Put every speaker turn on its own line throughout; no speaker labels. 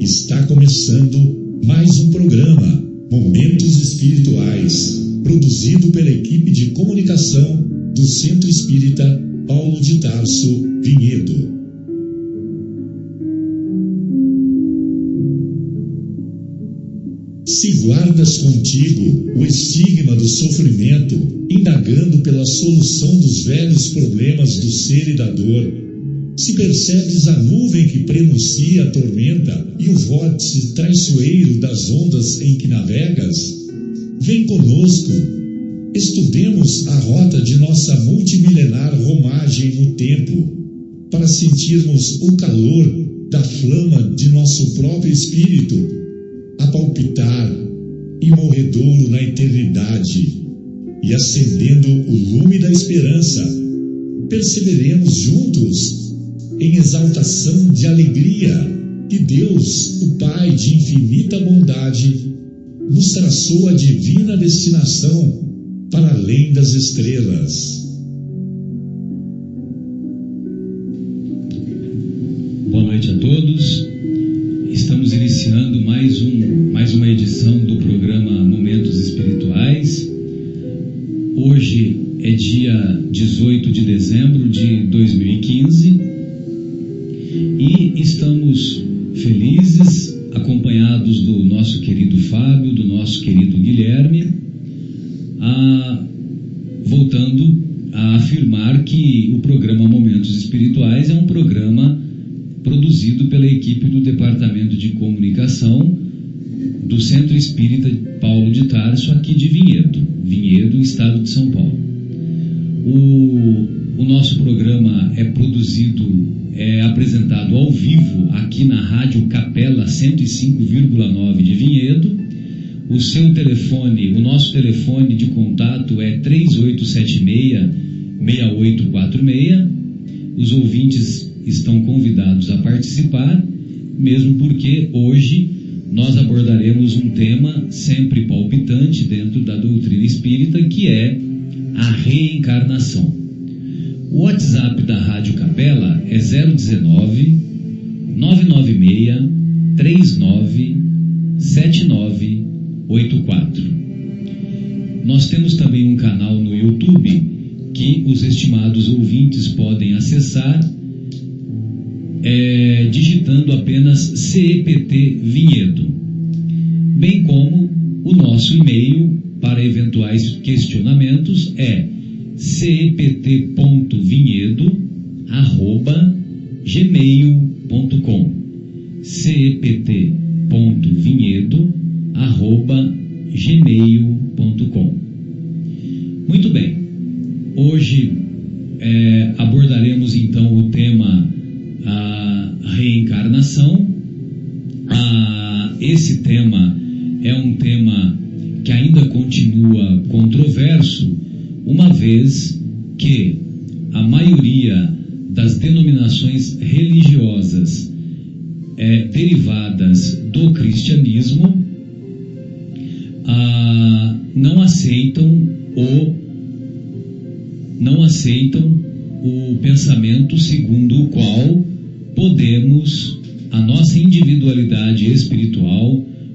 Está começando mais um programa Momentos Espirituais, produzido pela equipe de comunicação do Centro Espírita Paulo de Tarso Vinhedo. Se guardas contigo o estigma do sofrimento, indagando pela solução dos velhos problemas do ser e da dor, se percebes a nuvem que prenuncia a tormenta e o vórtice traiçoeiro das ondas em que navegas, vem conosco, estudemos a rota de nossa multimilenar romagem no tempo, para sentirmos o calor da flama de nosso próprio espírito a palpitar e morredouro na eternidade, e acendendo o lume da esperança, perceberemos juntos em exaltação de alegria que Deus, o Pai de infinita bondade, nos traçou a divina destinação para além das estrelas.
Boa noite a todos.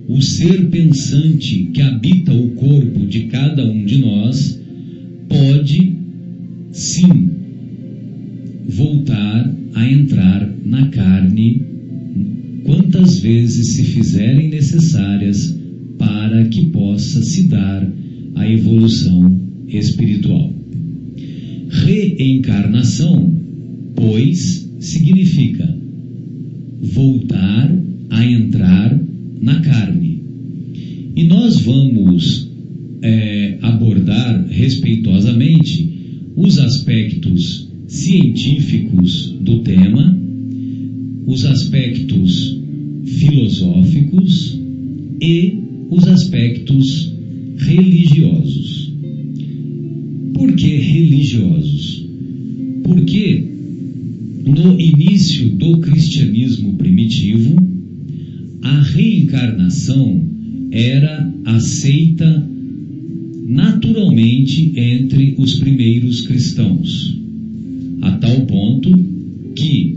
O ser pensante que habita o corpo de cada um de nós, pode sim voltar a entrar na carne quantas vezes se fizerem necessárias para que possa se dar a evolução espiritual. Reencarnação, pois, significa voltar a entrar na carne. E nós vamos é, abordar respeitosamente os aspectos científicos do tema, os aspectos filosóficos e os aspectos religiosos. Por que religiosos? Porque no início do cristianismo primitivo, a reencarnação era aceita naturalmente entre os primeiros cristãos, a tal ponto que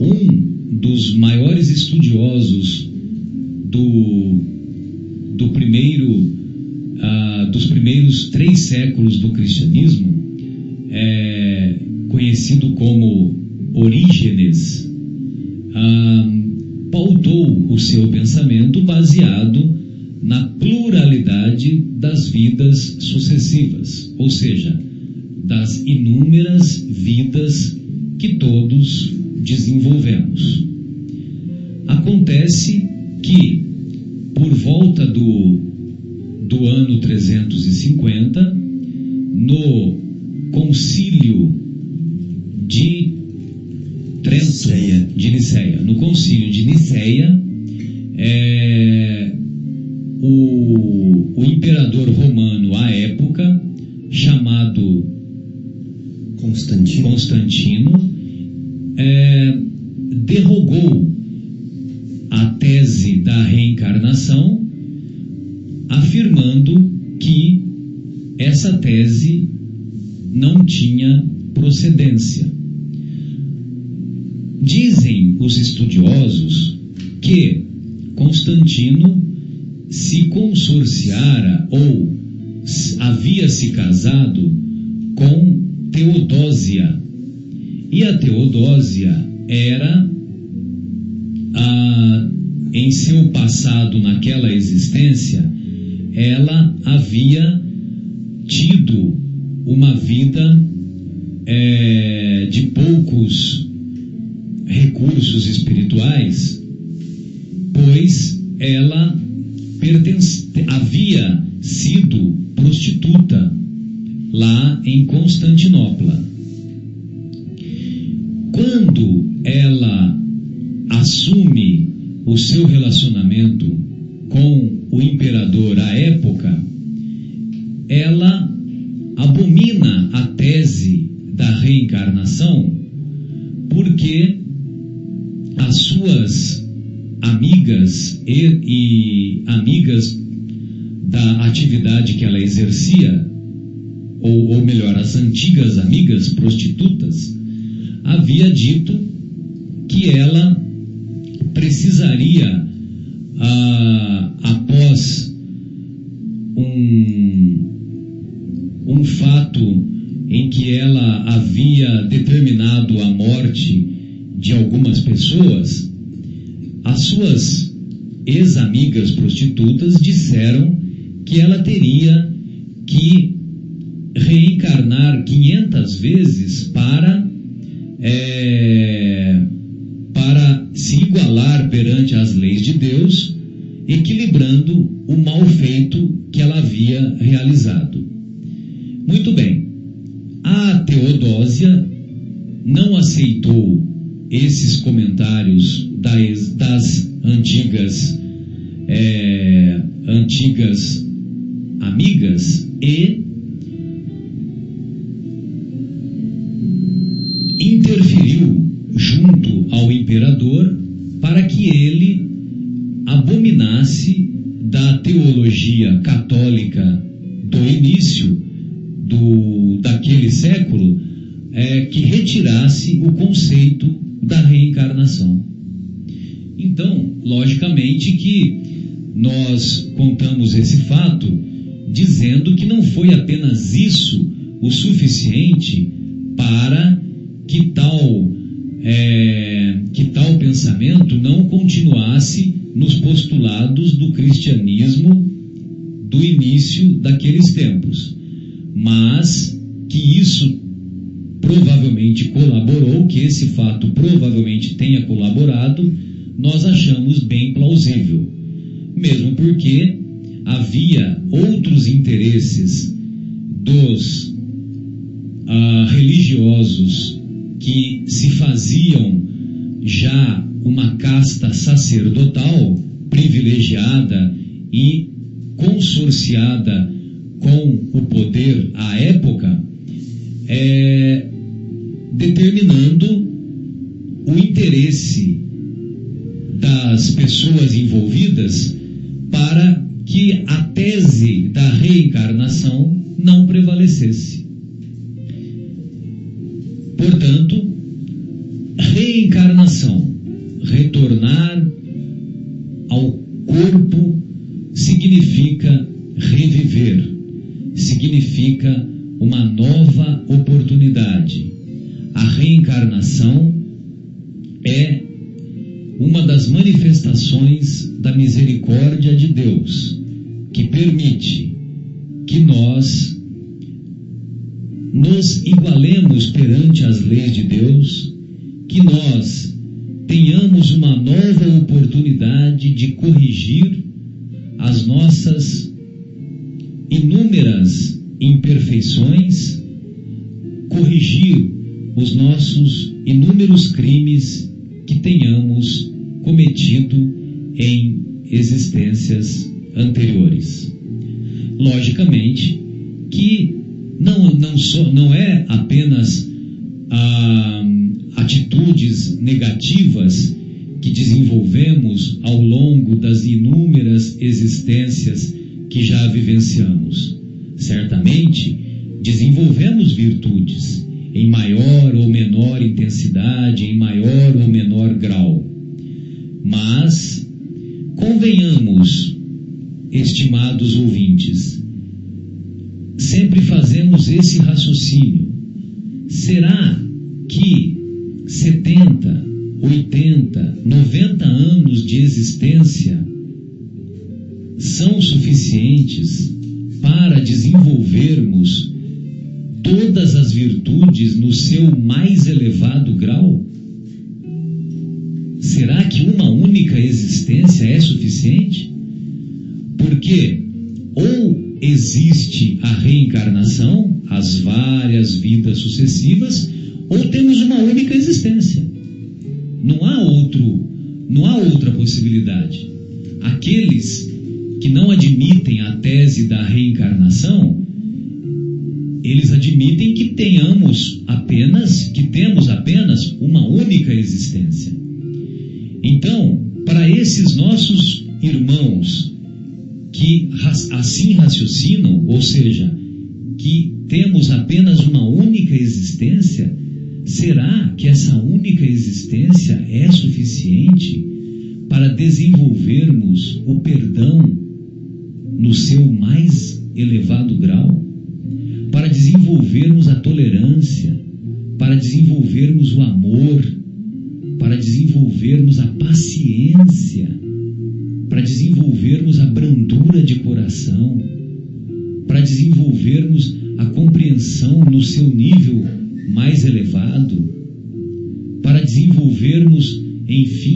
um dos maiores estudiosos do, do primeiro, uh, dos primeiros três séculos do cristianismo, é, conhecido como Orígenes, uh, pautou o seu pensamento baseado na pluralidade das vidas sucessivas, ou seja, das inúmeras vidas que todos desenvolvemos. Acontece que, por volta do, do ano 350, no concílio de Trento, de Niceia, no concílio de Niceia, é, o, o imperador romano à época, chamado
Constantino,
Constantino é, derrogou a tese da reencarnação, afirmando que essa tese não tinha procedência. Dizem os estudiosos que Constantino se consorciara ou havia se casado com Teodósia. E a Teodósia era, em seu passado naquela existência, ela havia tido uma vida é, de poucos recursos espirituais, pois ela havia sido prostituta lá em Constantinopla. Quando ela assume o seu relacionamento com o imperador à época, ela abomina a tese da reencarnação porque suas amigas e, e amigas da atividade que ela exercia, ou, ou melhor, as antigas amigas prostitutas, havia dito que ela precisaria, ah, após um, um fato em que ela havia determinado a morte de algumas pessoas, as suas ex-amigas prostitutas disseram que ela teria que reencarnar 500 vezes para é, para se igualar perante as leis de Deus, equilibrando o mal feito que ela havia realizado. Muito bem, a Teodósia não aceitou esses comentários das, das antigas é, antigas amigas e interferiu junto ao imperador para que ele abominasse da teologia católica do início do, daquele século é, que retirasse o conceito da reencarnação. Então, logicamente que nós contamos esse fato dizendo que não foi apenas isso o suficiente para que tal é, que tal pensamento não continuasse nos postulados do cristianismo do início daqueles tempos, mas que isso provavelmente colaborou, que esse fato provavelmente tenha colaborado, nós achamos bem plausível, mesmo porque havia outros interesses dos ah, religiosos que se faziam já uma casta sacerdotal privilegiada e consorciada com o poder à época, é, determinando o interesse das pessoas envolvidas para que a tese da reencarnação não prevalecesse. Portanto, reencarnação, retornar ao corpo significa reviver, significa nova oportunidade. A reencarnação é uma das manifestações da misericórdia de Deus, que permite que nós nos igualemos perante as leis de Deus, que nós tenhamos uma nova oportunidade de corrigir as nossas inúmeras imperfeições, corrigir os nossos inúmeros crimes que tenhamos cometido em existências anteriores. Logicamente que não, não, so, não é apenas ah, atitudes negativas que desenvolvemos ao longo das inúmeras existências que já vivenciamos. Certamente, desenvolvemos virtudes em maior ou menor intensidade, em maior ou menor grau. Mas, convenhamos, estimados ouvintes, sempre fazemos esse raciocínio. Será que 70, 80, 90 anos de existência são suficientes para desenvolvermos todas as virtudes no seu mais elevado grau? Será que uma única existência é suficiente? Porque ou existe a reencarnação, as várias vidas sucessivas, ou temos uma única existência. Não há outro, não há outra possibilidade. Aqueles que não admitem a tese da reencarnação, eles admitem que tenhamos apenas, que temos apenas uma única existência. Então, para esses nossos irmãos que assim raciocinam, ou seja, que temos apenas uma única existência, será que essa única existência é suficiente para desenvolvermos o perdão no seu mais elevado grau? Para desenvolvermos a tolerância, para desenvolvermos o amor, para desenvolvermos a paciência, para desenvolvermos a brandura de coração, para desenvolvermos a compreensão no seu nível mais elevado, para desenvolvermos, enfim,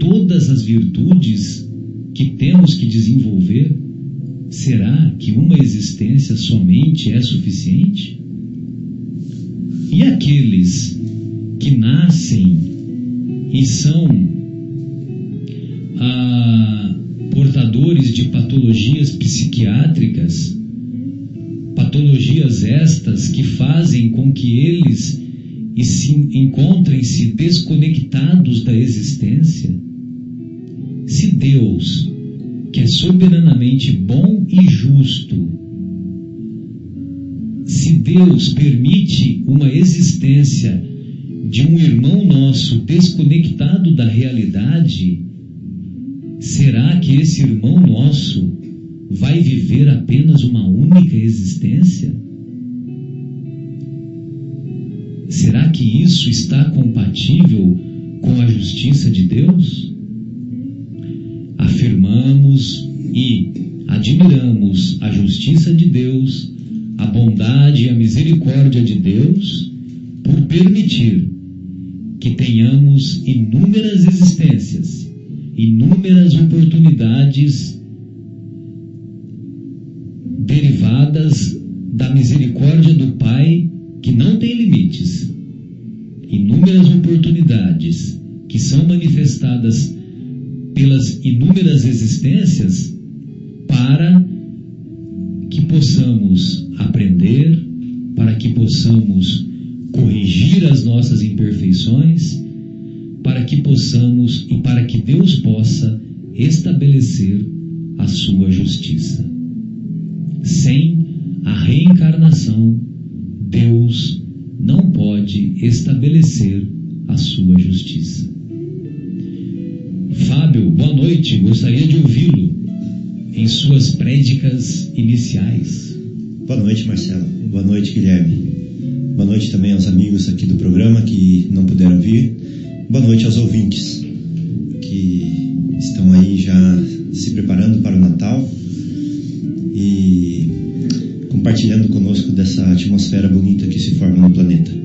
todas as virtudes que temos que desenvolver? Será que uma existência somente é suficiente? E aqueles que nascem e são ah, portadores de patologias psiquiátricas, patologias estas que fazem com que eles encontrem-se desconectados da existência? Se Deus, que é soberanamente bom e justo, se Deus permite uma existência de um irmão nosso desconectado da realidade, será que esse irmão nosso vai viver apenas uma única existência? Será que isso está compatível com a justiça de Deus? Afirmamos e admiramos a justiça de Deus, a bondade e a misericórdia de Deus por permitir que tenhamos inúmeras existências, inúmeras oportunidades derivadas da misericórdia do Pai que não tem limites, inúmeras oportunidades que são manifestadas pelas inúmeras existências para que possamos aprender, para que possamos corrigir as nossas imperfeições, para que possamos e para que Deus possa estabelecer a sua justiça. Sem a reencarnação, Deus não pode estabelecer a sua justiça. Fábio, boa noite. Gostaria de ouvi-lo em suas prédicas iniciais.
Boa noite, Marcelo. Boa noite, Guilherme. Boa noite também aos amigos aqui do programa que não puderam vir. Boa noite aos ouvintes que estão aí já se preparando para o Natal e compartilhando conosco dessa atmosfera bonita que se forma no planeta.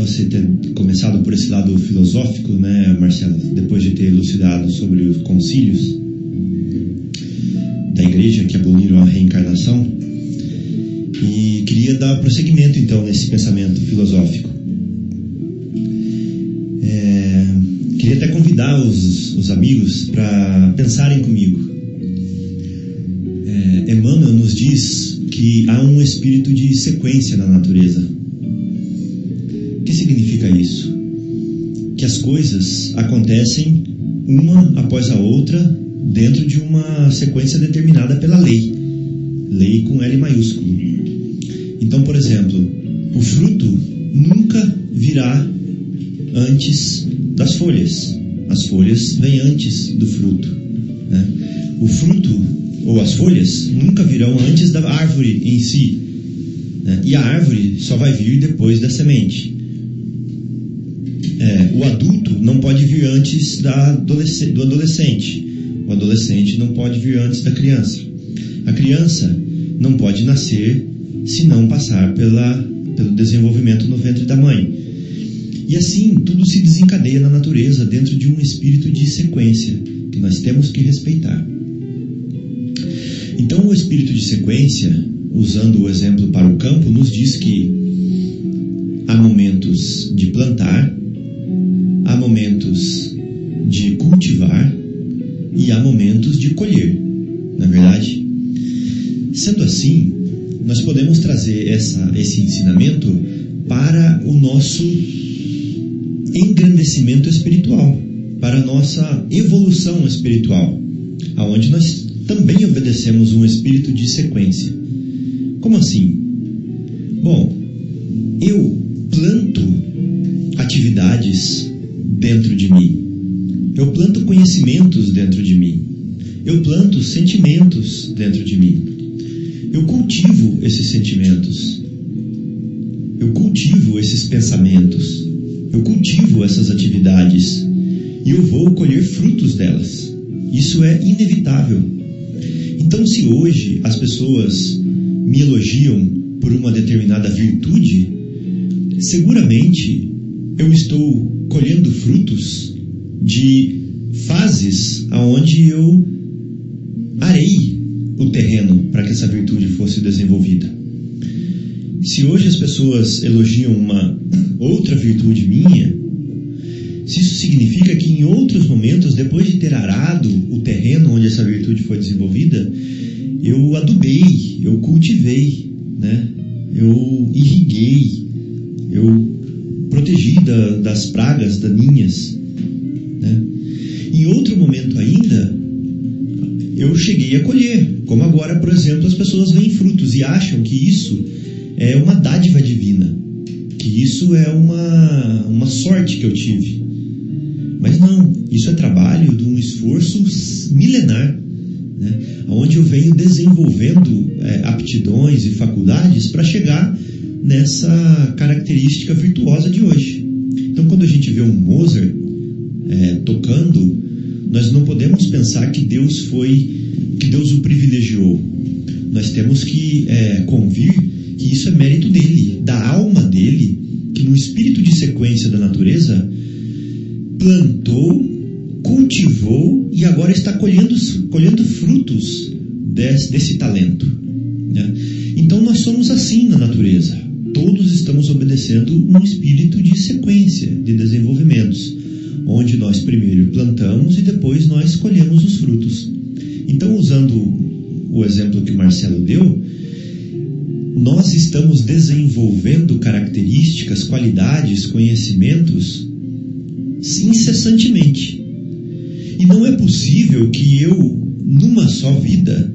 Você ter começado por esse lado filosófico, né, Marcelo, depois de ter elucidado sobre os concílios da igreja que aboliram a reencarnação. E queria dar prosseguimento então nesse pensamento filosófico. É, queria até convidar os, os amigos para pensarem comigo. É, Emmanuel nos diz que há um espírito de sequência na natureza. Coisas acontecem uma após a outra dentro de uma sequência determinada pela lei. Lei com L maiúsculo. Então, por exemplo, o fruto nunca virá antes das folhas. As folhas vêm antes do fruto. Né? O fruto ou as folhas nunca virão antes da árvore em si. Né? E a árvore só vai vir depois da semente. É, o adulto não pode vir antes da adolesc do adolescente. O adolescente não pode vir antes da criança. A criança não pode nascer se não passar pela, pelo desenvolvimento no ventre da mãe. E assim, tudo se desencadeia na natureza dentro de um espírito de sequência que nós temos que respeitar. Então, o espírito de sequência, usando o exemplo para o campo, nos diz que há momentos de plantar, há momentos de cultivar e há momentos de colher, na é verdade? Sendo assim, nós podemos trazer essa, esse ensinamento para o nosso engrandecimento espiritual, para a nossa evolução espiritual, aonde nós também obedecemos um espírito de sequência. Como assim? Bom, eu planto atividades dentro de mim. Eu planto conhecimentos dentro de mim. Eu planto sentimentos dentro de mim. Eu cultivo esses sentimentos. Eu cultivo esses pensamentos. Eu cultivo essas atividades. E eu vou colher frutos delas. Isso é inevitável. Então, se hoje as pessoas me elogiam por uma determinada virtude, seguramente eu estou colhendo frutos de fases aonde eu arei o terreno para que essa virtude fosse desenvolvida. Se hoje as pessoas elogiam uma outra virtude minha, se isso significa que em outros momentos, depois de ter arado o terreno onde essa virtude foi desenvolvida, eu adubei, eu cultivei, né? eu irriguei, eu protegi da, das pragas daninhas. Né? Em outro momento ainda, eu cheguei a colher, como agora, por exemplo, as pessoas veem frutos e acham que isso é uma dádiva divina, que isso é uma, uma sorte que eu tive. Mas não, isso é trabalho de um esforço milenar, né? onde eu venho desenvolvendo é, aptidões e faculdades para chegar nessa característica virtuosa de hoje. Então, quando a gente vê um Mozart é, tocando, nós não podemos pensar que Deus foi, que Deus o privilegiou. Nós temos que é, convir que isso é mérito dele, da alma dele, que no espírito de sequência da natureza plantou, cultivou e agora está colhendo, colhendo frutos desse, desse talento. Né? Então nós somos assim na natureza. Todos estamos obedecendo um espírito de sequência de desenvolvimentos, onde nós primeiro plantamos e depois nós colhemos os frutos. Então, usando o exemplo que o Marcelo deu, nós estamos desenvolvendo características, qualidades, conhecimentos incessantemente. E não é possível que eu, numa só vida,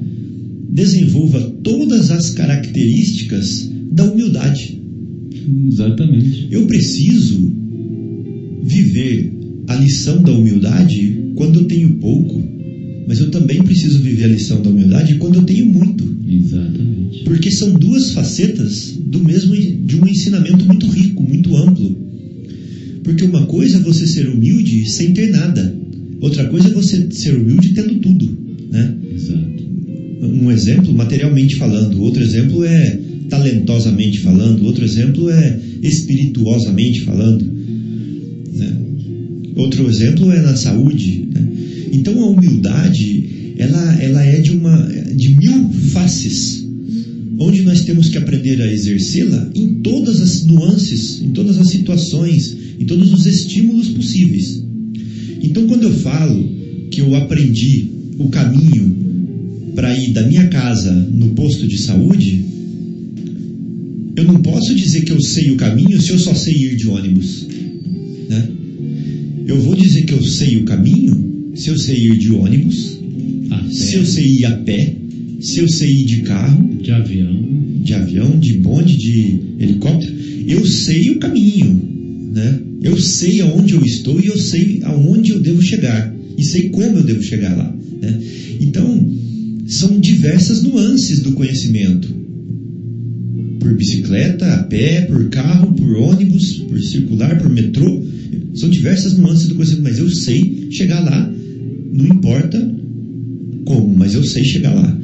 desenvolva todas as características da humildade.
Exatamente.
Eu preciso viver a lição da humildade quando eu tenho pouco, mas eu também preciso viver a lição da humildade quando eu tenho muito.
Exatamente.
Porque são duas facetas do mesmo de um ensinamento muito rico, muito amplo. Porque uma coisa é você ser humilde sem ter nada. Outra coisa é você ser humilde tendo tudo, né?
Exato.
Um exemplo, materialmente falando. Outro exemplo é talentosamente falando. Outro exemplo é espirituosamente falando. Né? Outro exemplo é na saúde. Né? Então a humildade, ela, ela é de, uma, de mil faces onde nós temos que aprender a exercê-la em todas as nuances, em todas as situações, em todos os estímulos possíveis. Então, quando eu falo que eu aprendi o caminho para ir da minha casa no posto de saúde, eu não posso dizer que eu sei o caminho se eu só sei ir de ônibus. Né? Eu vou dizer que eu sei o caminho se eu sei ir de ônibus, se eu sei ir a pé, se eu sei ir de carro,
de avião,
de avião, de bonde, de helicóptero, eu sei o caminho, né? Eu sei aonde eu estou e eu sei aonde eu devo chegar e sei como eu devo chegar lá, né? Então são diversas nuances do conhecimento, por bicicleta, a pé, por carro, por ônibus, por circular, por metrô, são diversas nuances do conhecimento, mas eu sei chegar lá, não importa como, mas eu sei chegar lá.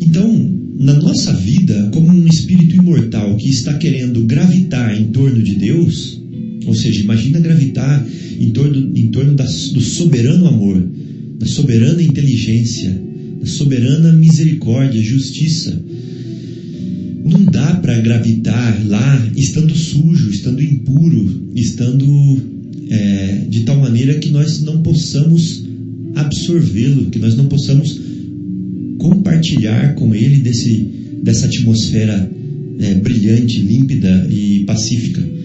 Então, na nossa vida, como um espírito imortal que está querendo gravitar em torno de Deus, ou seja, imagina gravitar em torno, em torno da, do soberano amor, da soberana inteligência, da soberana misericórdia, justiça. Não dá para gravitar lá estando sujo, estando impuro, estando é, de tal maneira que nós não possamos absorvê-lo, que nós não possamos compartilhar com ele desse, dessa atmosfera é, brilhante, límpida e pacífica.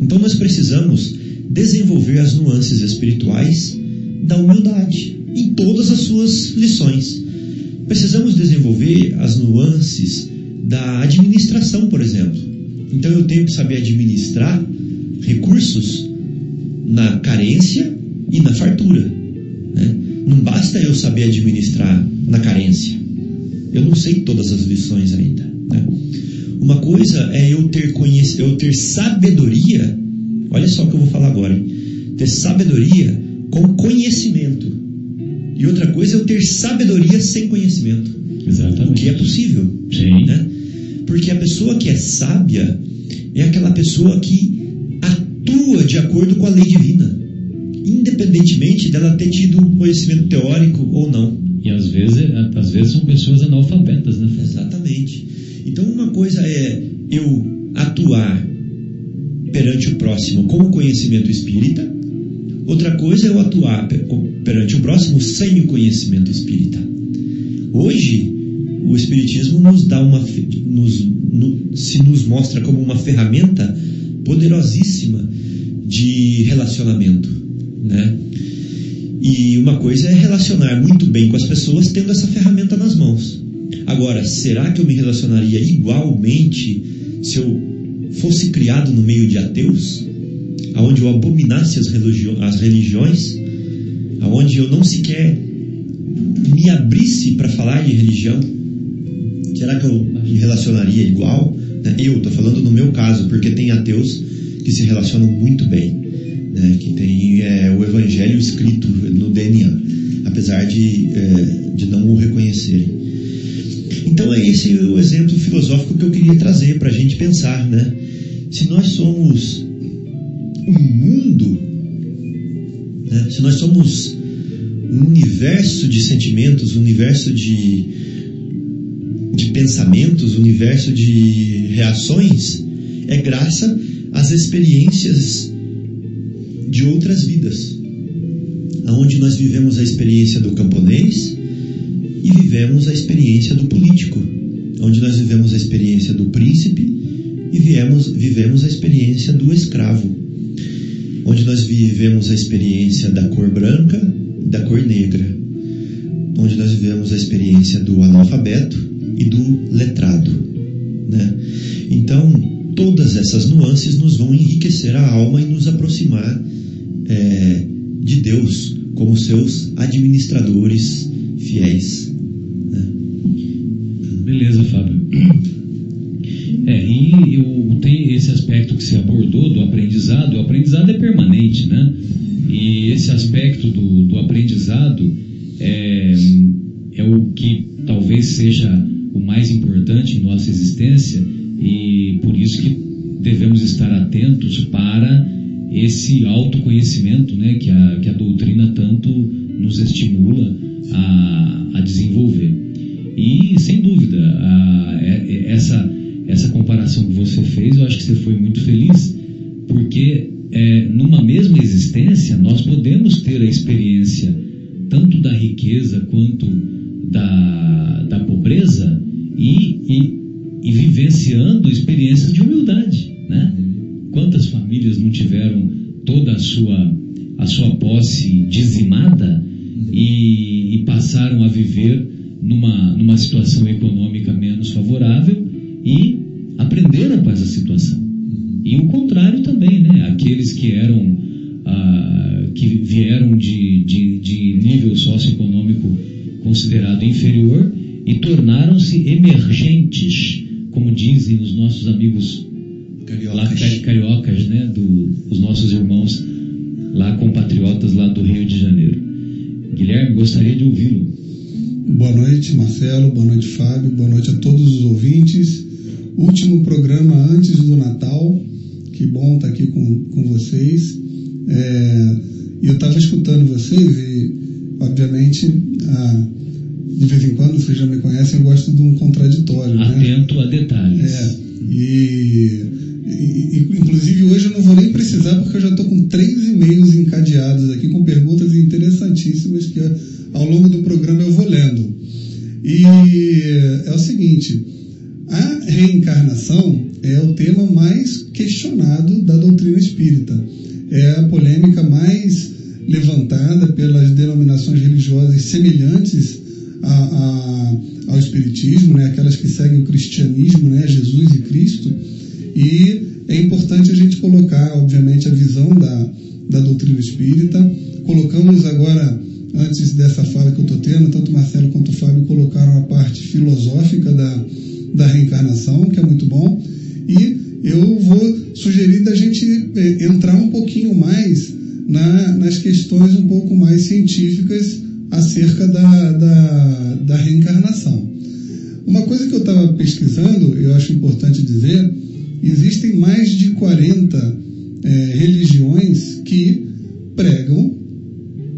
Então nós precisamos desenvolver as nuances espirituais da humildade em todas as suas lições. Precisamos desenvolver as nuances da administração, por exemplo. Então eu tenho que saber administrar recursos na carência e na fartura. Né? Não basta eu saber administrar na carência. Eu não sei todas as lições ainda. Né? Uma coisa é eu ter, conhec eu ter sabedoria, olha só o que eu vou falar agora, ter sabedoria com conhecimento. E outra coisa é eu ter sabedoria sem conhecimento.
Exatamente.
O que é possível.
Sim.
Né? Porque a pessoa que é sábia é aquela pessoa que atua de acordo com a lei divina, independentemente dela ter tido conhecimento teórico ou não.
E às vezes, às vezes são pessoas analfabetas, né?
Exatamente. Então uma coisa é eu atuar perante o próximo com o conhecimento espírita, outra coisa é eu atuar perante o próximo sem o conhecimento espírita. Hoje o espiritismo nos dá uma nos, no, se nos mostra como uma ferramenta poderosíssima de relacionamento, né? E uma coisa é relacionar muito bem com as pessoas tendo essa ferramenta nas mãos. Agora, será que eu me relacionaria igualmente se eu fosse criado no meio de ateus, aonde eu abominasse as, religi as religiões, aonde eu não sequer me abrisse para falar de religião? Será que eu me relacionaria igual? Eu estou falando no meu caso, porque tem ateus que se relacionam muito bem, né? que tem é, o evangelho escrito no DNA, apesar de, é, de não o reconhecerem. Então é esse o exemplo filosófico que eu queria trazer para a gente pensar, né? Se nós somos um mundo, né? se nós somos um universo de sentimentos, um universo de, de pensamentos, um universo de reações, é graça às experiências de outras vidas, aonde nós vivemos a experiência do camponês e vivemos a experiência do político, onde nós vivemos a experiência do príncipe e viemos, vivemos a experiência do escravo, onde nós vivemos a experiência da cor branca e da cor negra, onde nós vivemos a experiência do analfabeto e do letrado, né? Então, todas essas nuances nos vão enriquecer a alma e nos aproximar é, de Deus como seus administradores fiéis. Né?
Beleza, Fábio. É, e eu, tem esse aspecto que você abordou do aprendizado. O aprendizado é permanente, né? E esse aspecto do, do aprendizado é, é o que talvez seja o mais importante em nossa existência e por isso que devemos estar atentos para esse autoconhecimento né, que, a, que a doutrina tanto nos estimula a, a desenvolver. E, sem dúvida, a, é, essa, essa comparação que você fez, eu acho que você foi muito feliz, porque é, numa mesma existência nós podemos ter a experiência tanto da riqueza quanto da, da pobreza e, e, e vivenciando experiências de humildade, né? Quantas famílias não tiveram toda a sua, a sua posse dizimada e, e passaram a viver numa, numa situação econômica menos favorável e aprenderam com essa situação. E o contrário também, né? Aqueles que eram ah, que vieram de, de, de nível socioeconômico considerado inferior e tornaram-se emergentes, como dizem os nossos amigos
Cariocas.
lá, cariocas, né, do, os nossos irmãos lá compatriotas lá do Rio de Janeiro. Guilherme, gostaria de ouvi-lo.
Boa noite, Marcelo. Boa noite, Fábio. Boa noite a todos os ouvintes. Último programa antes do Natal. Que bom estar aqui com, com vocês. É, eu estava escutando vocês e, obviamente, a, de vez em quando, vocês já me conhecem, eu gosto de um contraditório. Né?
Atento a detalhes.
É, e, e- inclusive hoje eu não vou nem precisar porque eu já estou com três e-mails encadeados aqui com perguntas interessantíssimas que ao longo do programa eu vou lendo. E é o seguinte, a reencarnação é o tema mais questionado da doutrina espírita. É a polêmica mais levantada pelas denominações religiosas semelhantes a- a- ao espiritismo, né, aquelas que seguem o cristianismo, né, Jesus e Cristo, e é importante a gente colocar, obviamente, a visão da, da doutrina espírita. Colocamos agora, antes dessa fala que eu estou tendo, tanto o Marcelo quanto o Fábio colocaram a parte filosófica da, da reencarnação, que é muito bom, e eu vou sugerir da gente eh, entrar um pouquinho mais na- nas questões um pouco mais científicas acerca da, da, da reencarnação. Uma coisa que eu estava pesquisando, eu acho importante dizer, existem mais de 40 eh, religiões que pregam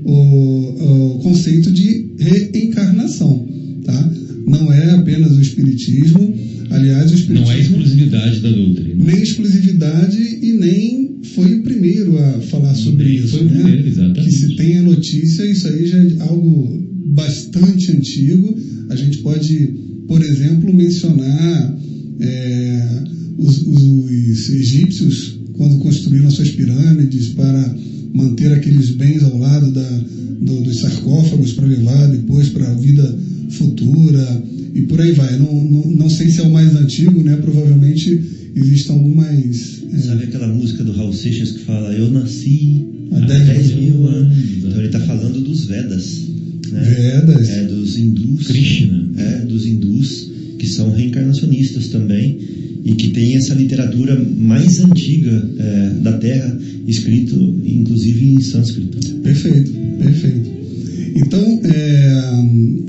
o, o conceito de reencarnação. Tá? Não é apenas o Espiritismo, aliás, o Espiritismo
Não é exclusividade da doutrina.
nem exclusividade e nem foi o primeiro a falar sobre isso.
foi o
né?
primeiro, exatamente.
Que se tem a notícia, isso aí já é algo bastante antigo. A gente pode, por exemplo, mencionar é, os, os egípcios quando construíram suas pirâmides para manter aqueles bens ao lado da, do- dos sarcófagos para levar depois para a vida futura e por aí vai. Não, não, não sei se é o mais antigo, né? Provavelmente existem algumas. é,
Sabe aquela música do Raul Seixas que fala Eu nasci
Há
há
10
10
mil
mil anos? Então ele está falando dos Vedas. Né?
Vedas.
É, dos hindus.
Krishna.
É, dos hindus, que são reencarnacionistas também, e que tem essa literatura mais antiga é, da Terra, escrito inclusive em sânscrito.
Perfeito, perfeito. Então, é,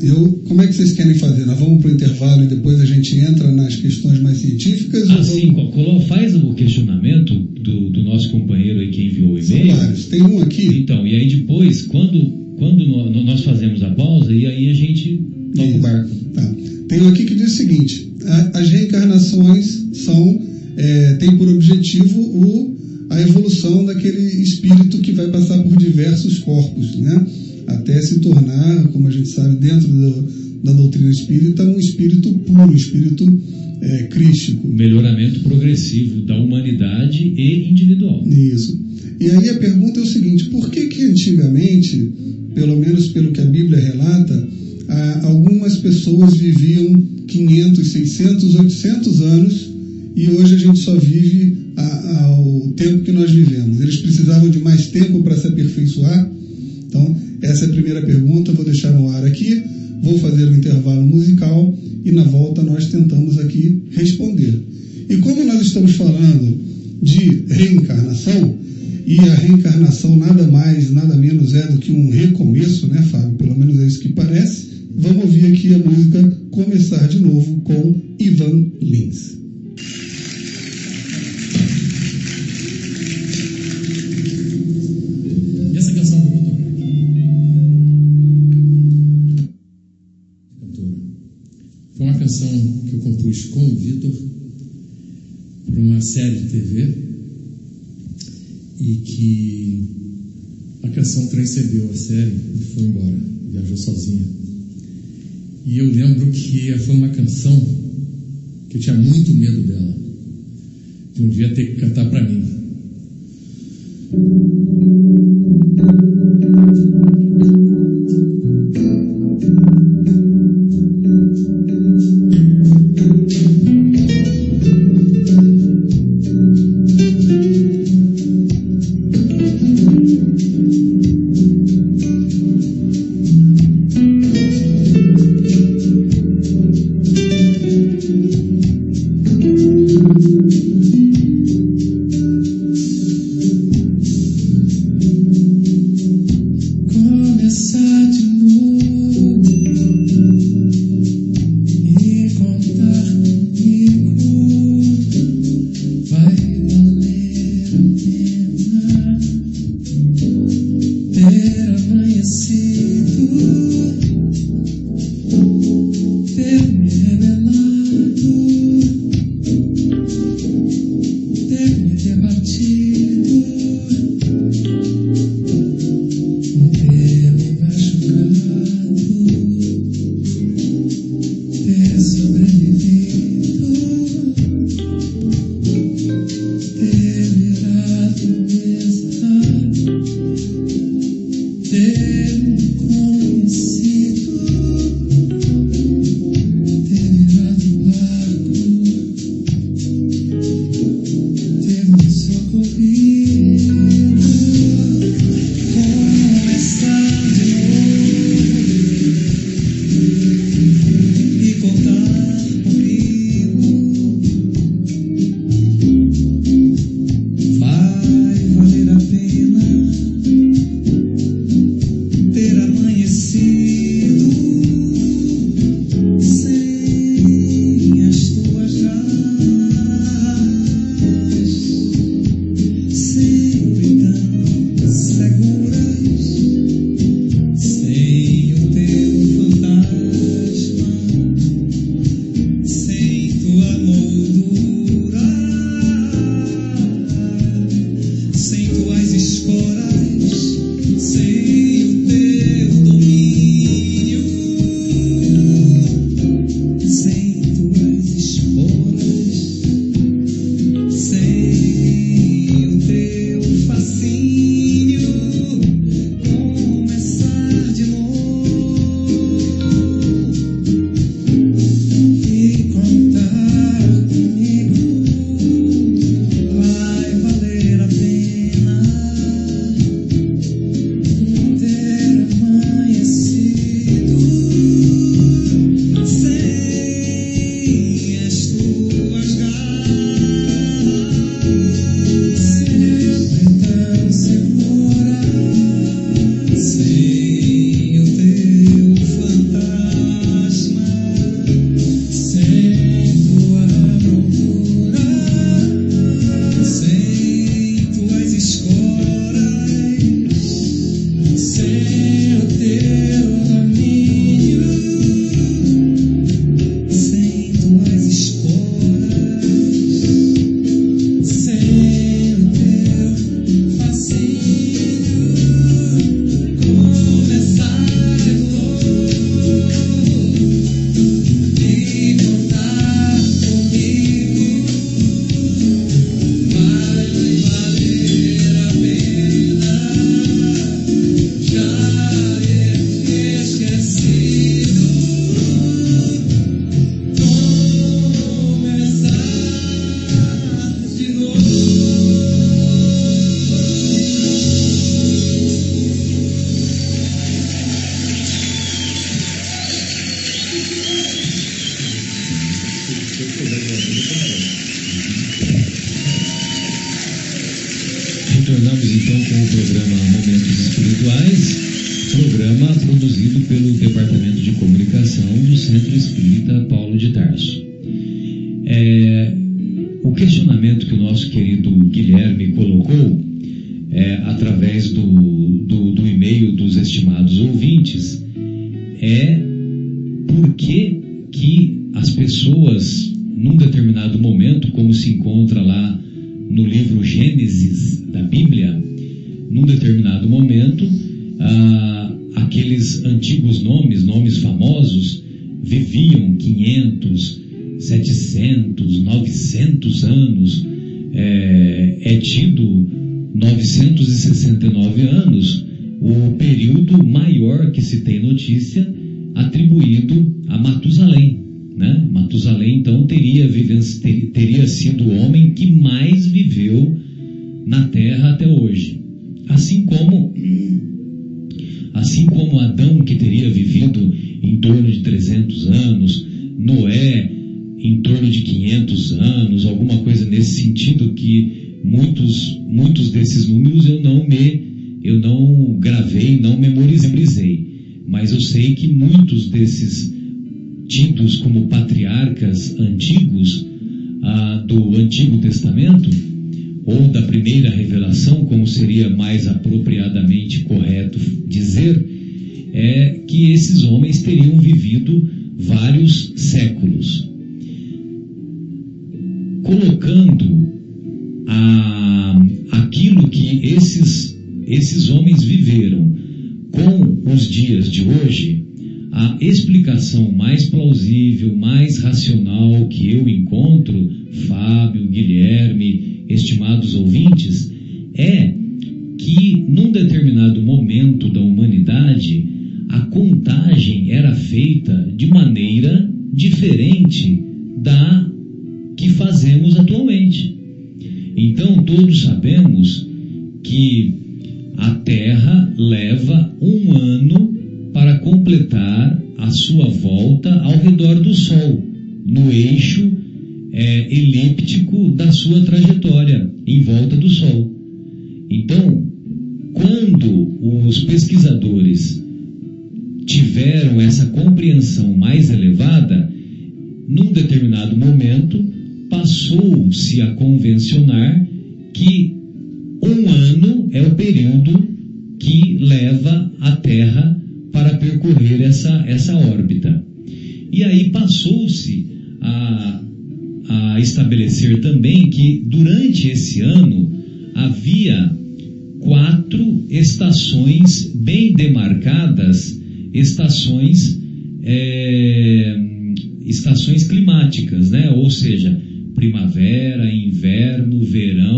eu, como é que vocês querem fazer? Nós vamos para o intervalo e depois a gente entra nas questões mais científicas? ou
Assim,
vamos-
faz o questionamento do, do nosso companheiro aí que enviou o e-mail.
vários. Tem um aqui.
Então, e aí depois, quando, quando nós fazemos a pausa, e aí a gente toca o barco.
Tá. Tem um aqui que diz o seguinte: a- as reencarnações são é, têm por objetivo o, a evolução daquele espírito que vai passar por diversos corpos, né? Até se tornar, como a gente sabe, dentro do- da doutrina espírita, um espírito puro, um espírito é, crístico.
Melhoramento progressivo da humanidade e individual.
Isso. E aí a pergunta é o seguinte: por que que antigamente, pelo menos pelo que a Bíblia relata, algumas pessoas viviam 500, 600, 800 anos e hoje a gente só vive ao tempo que nós vivemos? Eles precisavam de mais tempo para se aperfeiçoar? Então, essa é a primeira pergunta, vou deixar no ar aqui, vou fazer um intervalo musical e na volta nós tentamos aqui responder. E como nós estamos falando de reencarnação, e a reencarnação nada mais, nada menos é do que um recomeço, né, Fábio? Pelo menos é isso que parece. Vamos ouvir aqui a música Começar de Novo com Ivan Lins.
Com o Vitor para uma série de TV e que a canção transcendeu a série e foi embora, viajou sozinha. E eu lembro que foi uma canção que eu tinha muito medo dela, de um dia ter que cantar para mim.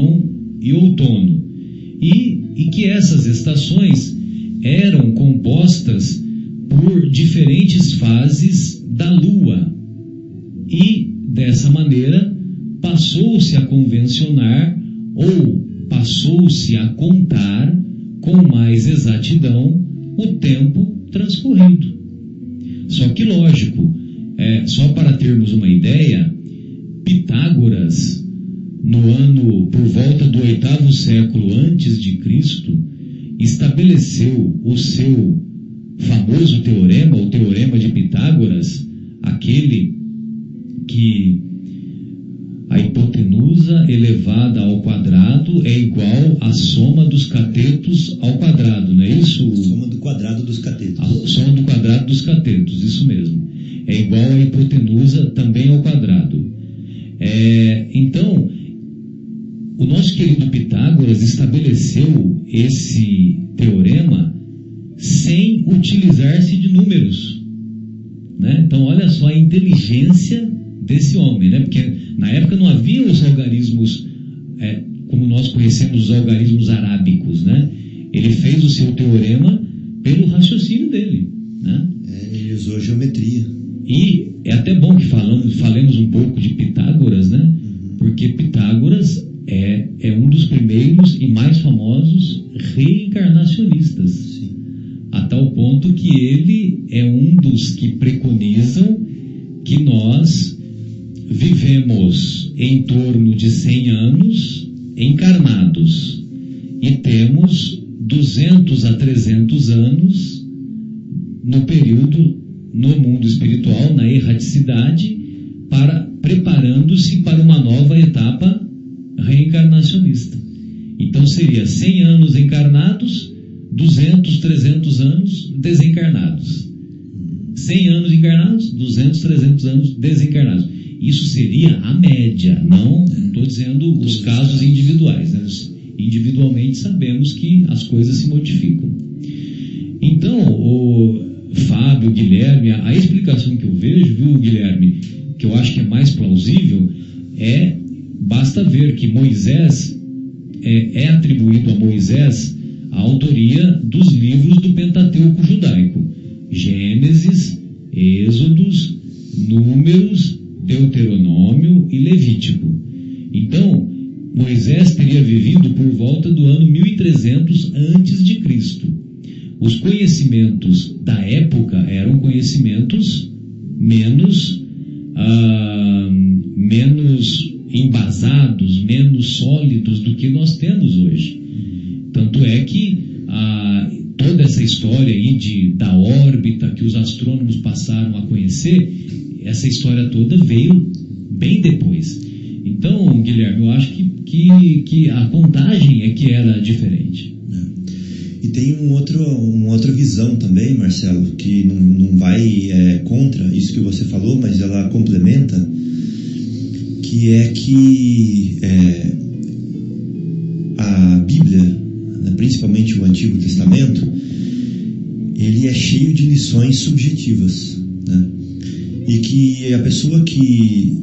Verão e outono. E, e que essas estações eram compostas por diferentes fases da Lua. E, dessa maneira, passou-se a convencionar ou passou-se a contar com mais exatidão o tempo transcorrido. Só que, lógico, é, só para termos uma ideia, Pitágoras, no ano por volta do oitavo século antes de Cristo, estabeleceu o seu famoso teorema, o teorema de Pitágoras, aquele que a hipotenusa elevada ao quadrado é igual à soma dos catetos ao quadrado, não é isso?
A soma do quadrado dos catetos.
A soma do quadrado dos catetos, isso mesmo. É igual à hipotenusa também ao quadrado. É, então, o nosso querido Pitágoras estabeleceu esse teorema sem utilizar-se de números. Né? Então, olha só a inteligência desse homem, né? porque na época não havia os algarismos é, como nós conhecemos os algarismos arábicos. Né? Ele fez o seu teorema pelo raciocínio dele. Né?
É, ele usou geometria.
E é até bom que falamos, falemos um pouco de Pitágoras, né? Uhum. porque Pitágoras primeiros e mais famosos reencarnacionistas.
Sim.
A tal ponto que ele é um dos que preconizam que nós vivemos em torno de 100 anos encarnados e temos 200 a 300 anos no período no mundo espiritual, na erraticidade, para preparando-se para uma nova etapa reencarnacionista. Então seria 100 anos encarnados, 200, 300 anos desencarnados. 100 anos encarnados, 200, 300 anos desencarnados. Isso seria a média, não estou dizendo os casos individuais. Né? Individualmente sabemos que as coisas se modificam. Então, o Fábio, Guilherme, a explicação que eu vejo, viu, Guilherme, que eu acho que é mais plausível, é basta ver que Moisés é, é atribuído a Moisés a autoria dos livros do Pentateuco judaico: Gênesis, Êxodos, Números, Deuteronômio e Levítico. Então, Moisés teria vivido por volta do ano 1300 antes de Cristo. Os conhecimentos da época eram conhecimentos menos ah, menos embasados, menos sólidos do que nós temos hoje. Tanto é que ah, toda essa história aí de, da órbita que os astrônomos passaram a conhecer, essa história toda veio bem depois. Então, Guilherme, eu acho que, que, que a contagem é que era diferente.
E tem um outro, uma outra visão também, Marcelo, que não, não vai é, contra isso que você falou, mas ela complementa, que é que é, a Bíblia, né, principalmente o Antigo Testamento, ele é cheio de lições subjetivas. Né? E que a pessoa que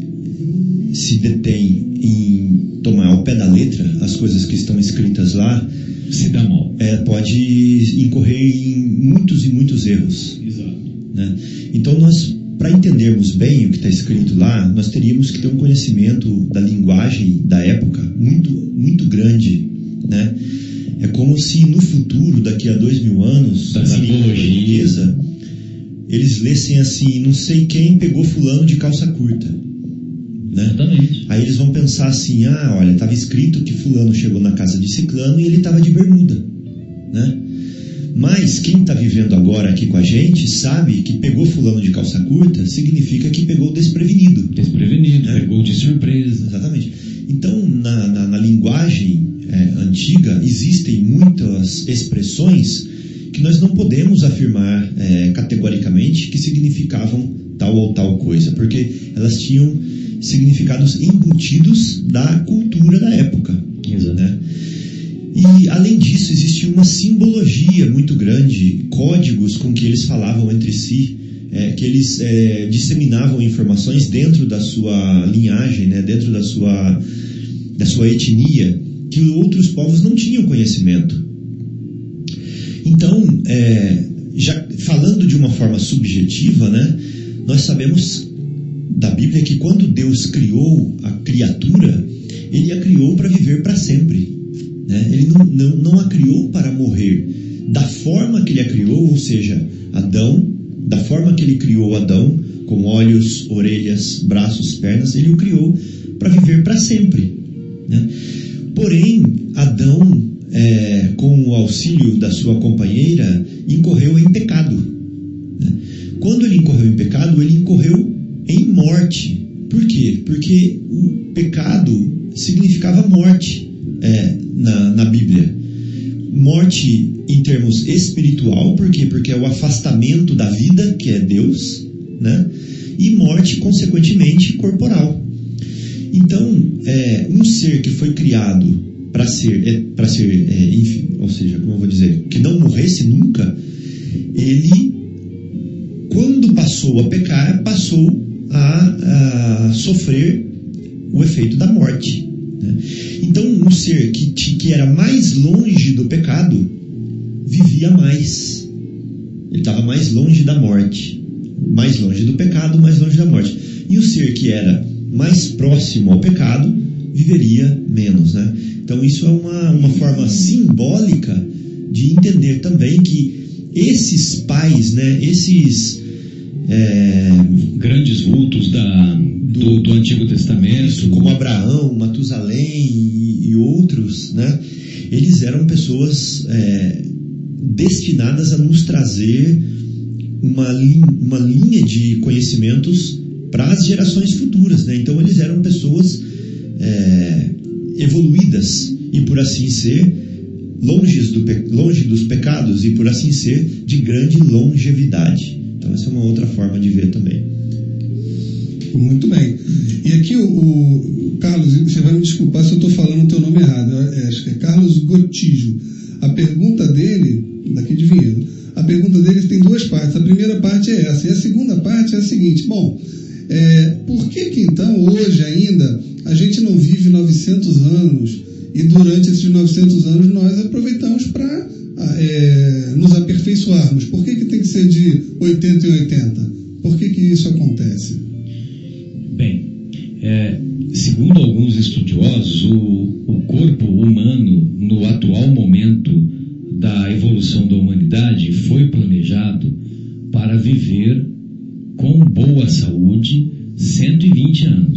se detém em tomar ao pé da letra as coisas que estão escritas lá,
Se dá mal.
é, pode incorrer em muitos e muitos erros.
Exato.
né? Então, nós, para entendermos bem o que está escrito lá, nós teríamos que ter um conhecimento da linguagem da época muito, muito grande. Né? É como se no futuro, daqui a dois mil anos,
Da
na
simbologia.
eles lessem assim: não sei quem pegou fulano de calça curta. Né?
Exatamente.
Aí eles vão pensar assim: ah, olha, estava escrito que Fulano chegou na casa de Ciclano e ele estava de bermuda. Né? Mas quem está vivendo agora aqui com a gente sabe que pegou Fulano de calça curta significa que pegou desprevenido.
Desprevenido,
É.
pegou de surpresa.
Exatamente. Então, na, na- na linguagem é, antiga, existem muitas expressões que nós não podemos afirmar é, categoricamente que significavam tal ou tal coisa, porque elas tinham significados embutidos da cultura da época.
Exato.
Né? E, além disso, existia uma simbologia muito grande, códigos com que eles falavam entre si, é, que eles é, disseminavam informações dentro da sua linhagem, né, dentro da sua, da sua etnia, que outros povos não tinham conhecimento. Então, é, já falando de uma forma subjetiva, né, nós sabemos da Bíblia que quando Deus criou a criatura, ele a criou para viver para sempre. Né? Ele não, não, não a criou para morrer. Da forma que ele a criou, ou seja, Adão, da forma que ele criou Adão, com olhos, orelhas, braços, pernas, ele o criou para viver para sempre. né? Porém, Adão, é, com o auxílio da sua companheira, incorreu em pecado. né? Quando ele incorreu em pecado, ele incorreu em morte. Por quê? Porque o pecado significava morte é, na, na Bíblia. Morte em termos espiritual, por quê? Porque é o afastamento da vida, que é Deus, né? e morte, consequentemente, corporal. Então, é, um ser que foi criado para ser, é, para ser é, enfim, ou seja, como eu vou dizer, que não morresse nunca, ele, quando passou a pecar, passou a, a sofrer o efeito da morte. Né? Então, um ser que, que era mais longe do pecado vivia mais. Ele estava mais longe da morte. Mais longe do pecado, mais longe da morte. E o ser que era mais próximo ao pecado viveria menos. Né? Então, isso é uma, uma forma simbólica de entender também que esses pais, né, esses. É,
Grandes vultos da, do, do Antigo Testamento.
como Abraão, Matusalém e, e outros, né? eles eram pessoas é, destinadas a nos trazer uma, uma linha de conhecimentos para as gerações futuras. Né? Então, eles eram pessoas é, evoluídas e, por assim ser, longe, do, longe dos pecados e, por assim ser, de grande longevidade. Então, essa é uma outra forma de ver também.
Muito bem. E aqui o, o Carlos, você vai me desculpar se eu estou falando o teu nome errado. É, acho que é Carlos Gotijo. A pergunta dele, daqui de Vinhedo, a pergunta dele tem duas partes. A primeira parte é essa. E a segunda parte é a seguinte: bom, é, por que que então hoje ainda a gente não vive 900 anos e durante esses 900 anos nós aproveitamos para é, nos aperfeiçoarmos? Por que, que tem que ser de 80 e 80? Por que, que isso acontece?
Bem, é, segundo alguns estudiosos, o, o corpo humano, no atual momento da evolução da humanidade, foi planejado para viver com boa saúde 120 anos.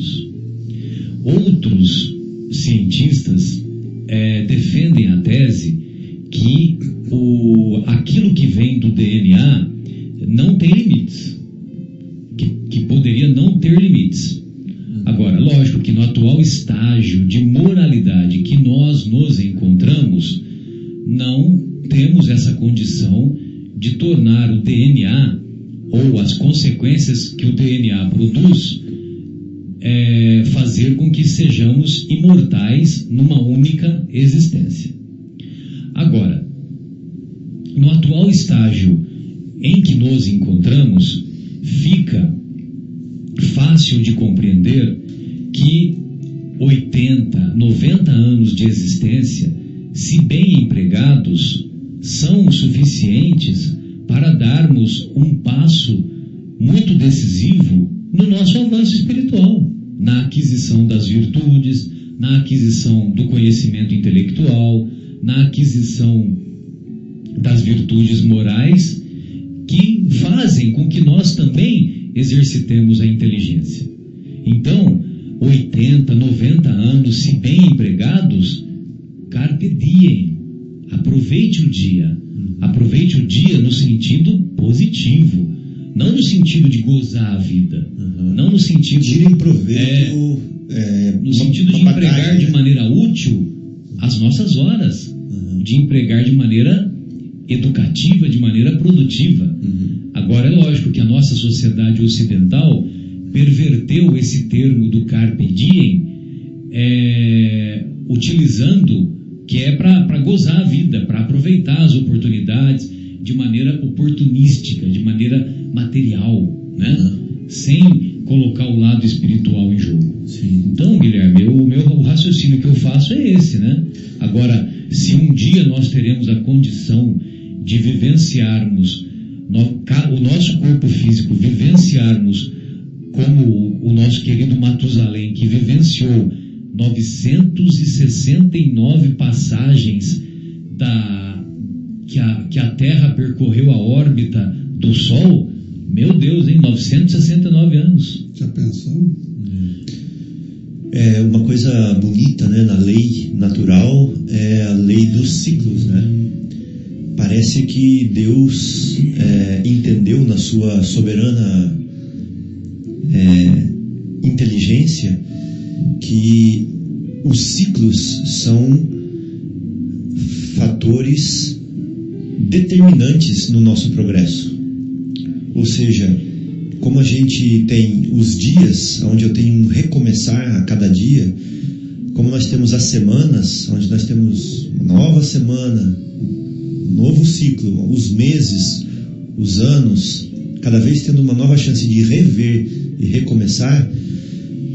Recomeçar,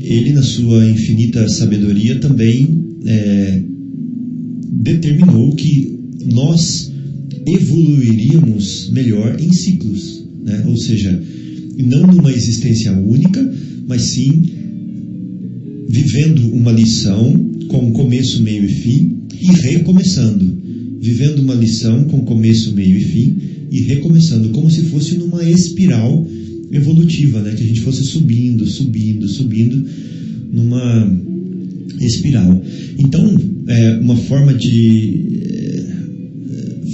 ele, na sua infinita sabedoria, também é, determinou que nós evoluiríamos melhor em ciclos, né? ou seja, não numa existência única, mas sim vivendo uma lição com começo, meio e fim e recomeçando. Vivendo uma lição com começo, meio e fim e recomeçando, como se fosse numa espiral evolutiva, né? que a gente fosse subindo, subindo, subindo, numa espiral. Então, é, uma forma de. É,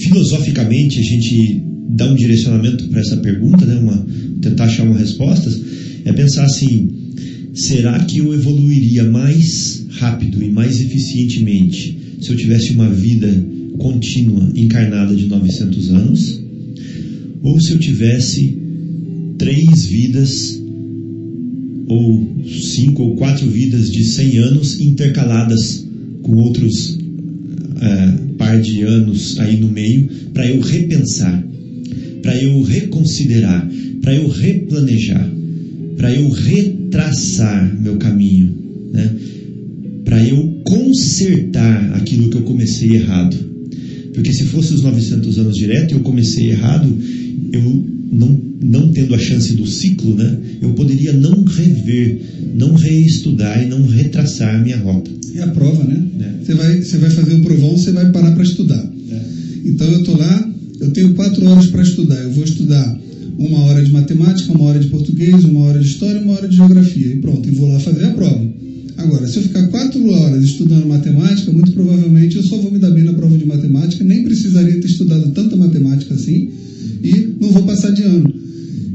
filosoficamente, a gente dar um direcionamento para essa pergunta, né, uma, tentar achar uma resposta, é pensar assim: será que eu evoluiria mais rápido e mais eficientemente se eu tivesse uma vida contínua encarnada de 900 anos? Ou se eu tivesse três vidas ou cinco ou quatro vidas de 100 anos intercaladas com outros uh, par de anos aí no meio para eu repensar, para eu reconsiderar, para eu replanejar, para eu retraçar meu caminho, né? para eu consertar aquilo que eu comecei errado. Porque se fosse os 900 anos direto eu comecei errado, eu não, não tendo a chance do ciclo, né, eu poderia não rever, não reestudar e não retraçar a minha rota.
É a prova, né?
É.
Você, vai, você vai fazer o provão, você vai parar para estudar.
É.
Então eu estou lá, eu tenho quatro horas para estudar. Eu vou estudar uma hora de matemática, uma hora de português, uma hora de história, uma hora de geografia. E pronto, e vou lá fazer a prova. Agora, se eu ficar quatro horas estudando matemática, muito provavelmente eu só vou me dar bem na prova de matemática, nem precisaria ter estudado tanta matemática assim, e não vou passar de ano.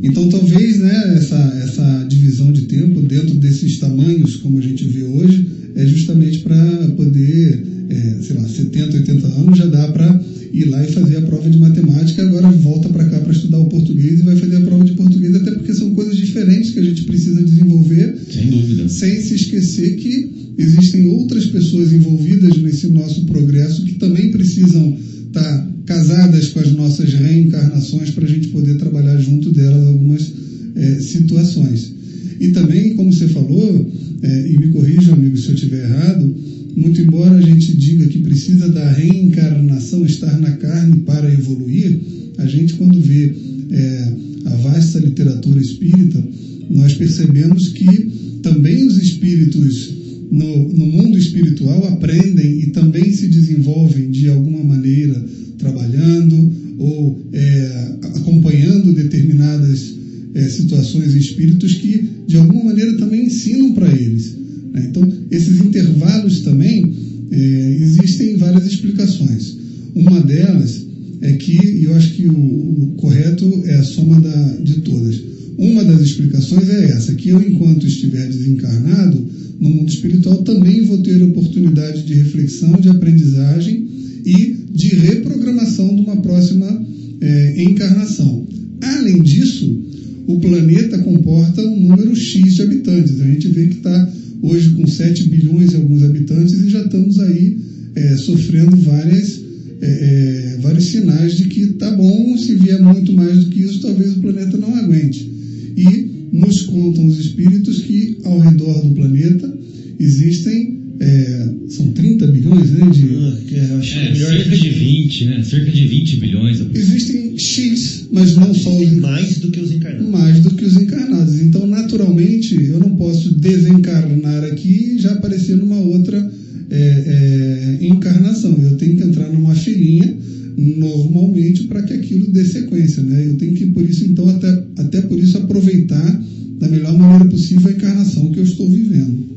Então, talvez né, essa, essa divisão de tempo dentro desses tamanhos, como a gente vê hoje, é justamente para poder, é, sei lá, 70, 80 anos já dá para ir lá e fazer a prova de matemática, agora volta para cá para estudar o português e vai fazer a prova de português, até porque são coisas diferentes que a gente precisa desenvolver,
Sem dúvida.
sem se esquecer que existem outras pessoas envolvidas nesse nosso progresso que também precisam estar casadas com as nossas reencarnações para a gente poder trabalhar junto delas algumas é, situações. E também, como você falou, é, e me corrija, amigo, se eu estiver errado, muito embora a gente diga que precisa da reencarnação, estar na carne para evoluir, a gente, quando vê é, a vasta literatura espírita, nós percebemos que também os espíritos no, no mundo espiritual aprendem e também se desenvolvem de alguma maneira trabalhando ou é, acompanhando determinadas é, situações e espíritos que de alguma maneira também ensinam para eles. né? Então, esses intervalos também é, existem várias explicações. Uma delas é que, eu acho que o, o correto é a soma da, de todas. Uma das explicações é essa, que eu, enquanto estiver desencarnado, no mundo espiritual também vou ter oportunidade de reflexão, de aprendizagem e de reprogramação de uma próxima é, encarnação. Além disso, o planeta comporta um número X de habitantes. A gente vê que está hoje com 7 bilhões e alguns habitantes e já estamos aí é, sofrendo várias, é, vários sinais de que tá bom, se vier muito mais do que isso, talvez o planeta não aguente. E nos contam os espíritos que ao redor do planeta existem, é, são 30 bilhões né, de,
Ah,
É,
melhor
cerca de 20, né? Cerca de 20 bilhões.
Existem X, mas não só os
mais do que os encarnados.
mais do que os encarnados. Então, naturalmente, eu não posso desencarnar aqui e já aparecer numa outra é, é, encarnação. Eu tenho que entrar numa filinha normalmente para que aquilo dê sequência. Né? Eu tenho que, por isso, então, até, até por isso, aproveitar da melhor maneira possível a encarnação que eu estou vivendo.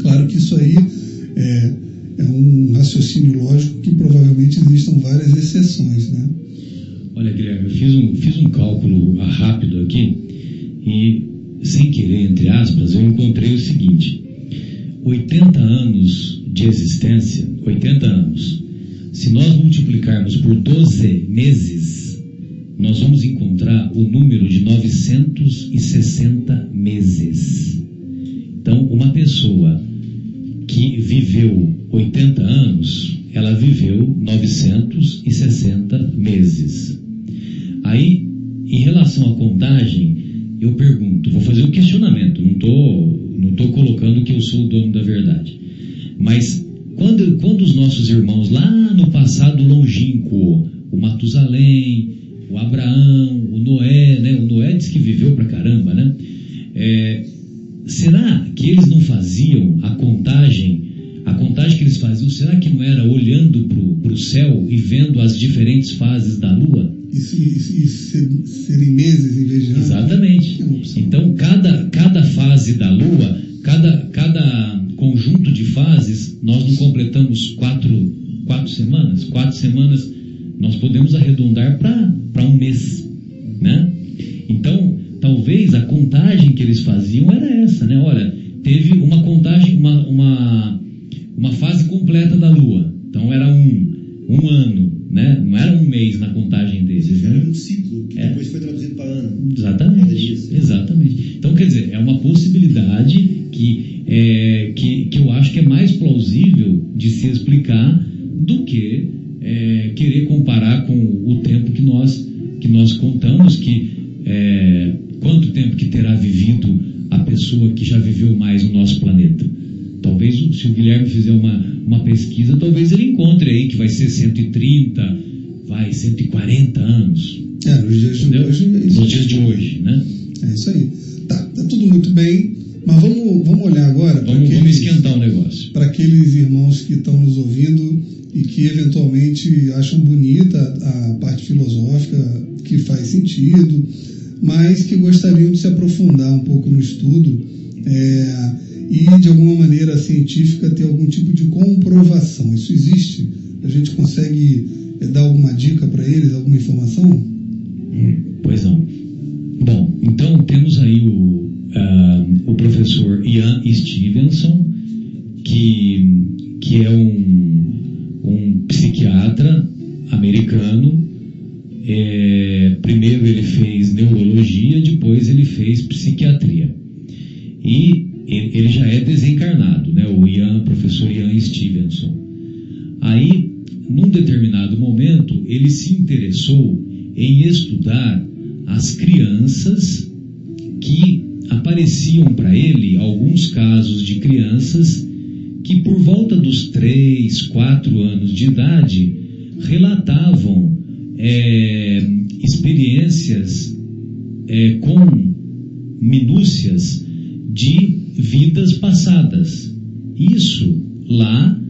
Claro que isso aí é, é um raciocínio lógico que provavelmente existam várias exceções. Né?
Olha, Guilherme, eu fiz um, fiz um cálculo rápido aqui e, sem querer, entre aspas, eu encontrei o seguinte: 80 anos de existência, 80 anos, se nós multiplicarmos por 12 meses, nós vamos encontrar o número de 960 meses. Então, uma pessoa que viveu 80 anos, ela viveu 960 meses. Aí, em relação à contagem, eu pergunto, vou fazer um questionamento, não estou não tô colocando que eu sou o dono da verdade. Mas quando, quando os nossos irmãos lá no passado longínquo, o Matusalém, o Abraão, o Noé, né? O Noé diz que viveu pra caramba, né? É, será que eles não faziam a contagem, a contagem que eles faziam, será que não era olhando para o céu e vendo as diferentes fases da lua?
Se, serem meses em vez de anos?
Exatamente. Então, cada, cada fase da lua, cada, cada conjunto de fases nós não completamos quatro, quatro semanas? Quatro semanas nós podemos arredondar para um mês, né? Então, talvez a contagem que eles faziam era essa, né? Olha, teve uma contagem, uma, uma, uma fase completa da Lua. Então era um, um ano, né? Não era um mês na contagem deles.
Era
Né?
um ciclo, que
É.
depois foi traduzido para ano.
Exatamente.
Ser.
Exatamente. Então, quer dizer, é uma possibilidade que, é, que, é mais plausível de se explicar do que é, querer comparar com o tempo que nós, que nós contamos, que é, quanto tempo que terá vivido a pessoa que já viveu mais no nosso planeta. Talvez, se o Guilherme fizer uma, uma pesquisa, talvez ele encontre aí que vai ser 130, vai 140 anos.
Eventualmente acham bonita a parte filosófica, que faz sentido, mas que gostariam de se aprofundar um pouco no estudo é, e, de alguma maneira científica, ter algum tipo de comprovação. Isso existe? A gente consegue é, dar alguma dica para eles, alguma informação?
Hum, Pois não. Bom, então temos aí o, ah, o professor Ian Stevenson, que, que é um psiquiatra americano. É, primeiro ele fez neurologia, depois ele fez psiquiatria. E ele já é desencarnado, né? O Ian, professor Ian Stevenson. Aí, num determinado momento, ele se interessou em estudar as crianças que apareciam para ele alguns casos de crianças que, por volta dos 3, 4 anos de idade, relatavam é, experiências é, com minúcias de vidas passadas. Isso lá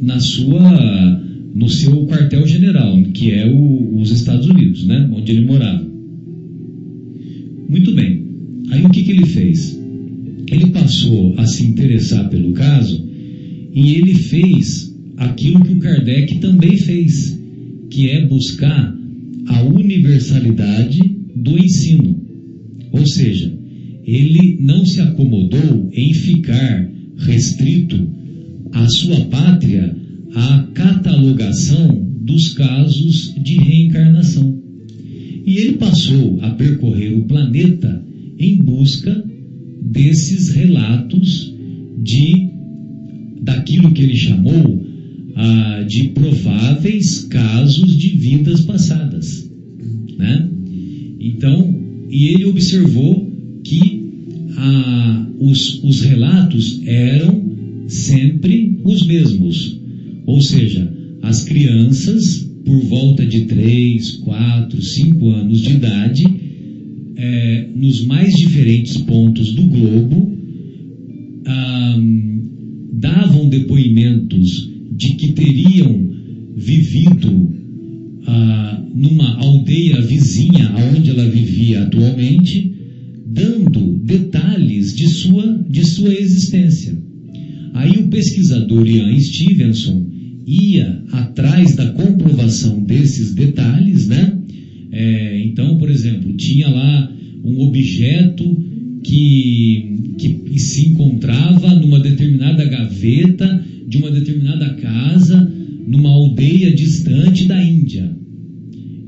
na sua no seu quartel-general, que é o- os Estados Unidos, né, onde ele morava. Muito bem. Aí o que, que ele fez? Ele passou a se interessar pelo caso e ele fez aquilo que o Kardec também fez, que é buscar a universalidade do ensino. Ou seja, ele não se acomodou em ficar restrito à sua pátria à catalogação dos casos de reencarnação. E ele passou a percorrer o planeta em busca desses relatos de daquilo que ele chamou ah, de prováveis casos de vidas passadas, né? Então, e ele observou que ah, os, os relatos eram sempre os mesmos, ou seja, as crianças por volta de 3, 4, 5 anos de idade, eh, nos mais diferentes pontos do globo, ah, depoimentos de que teriam vivido ah, numa aldeia vizinha aonde ela vivia atualmente, dando detalhes de sua, de sua existência. Aí o pesquisador Ian Stevenson ia atrás da comprovação desses detalhes, né? É, então, por exemplo, tinha lá um objeto que, que se encontrava numa determinada gaveta de uma determinada casa numa aldeia distante da Índia.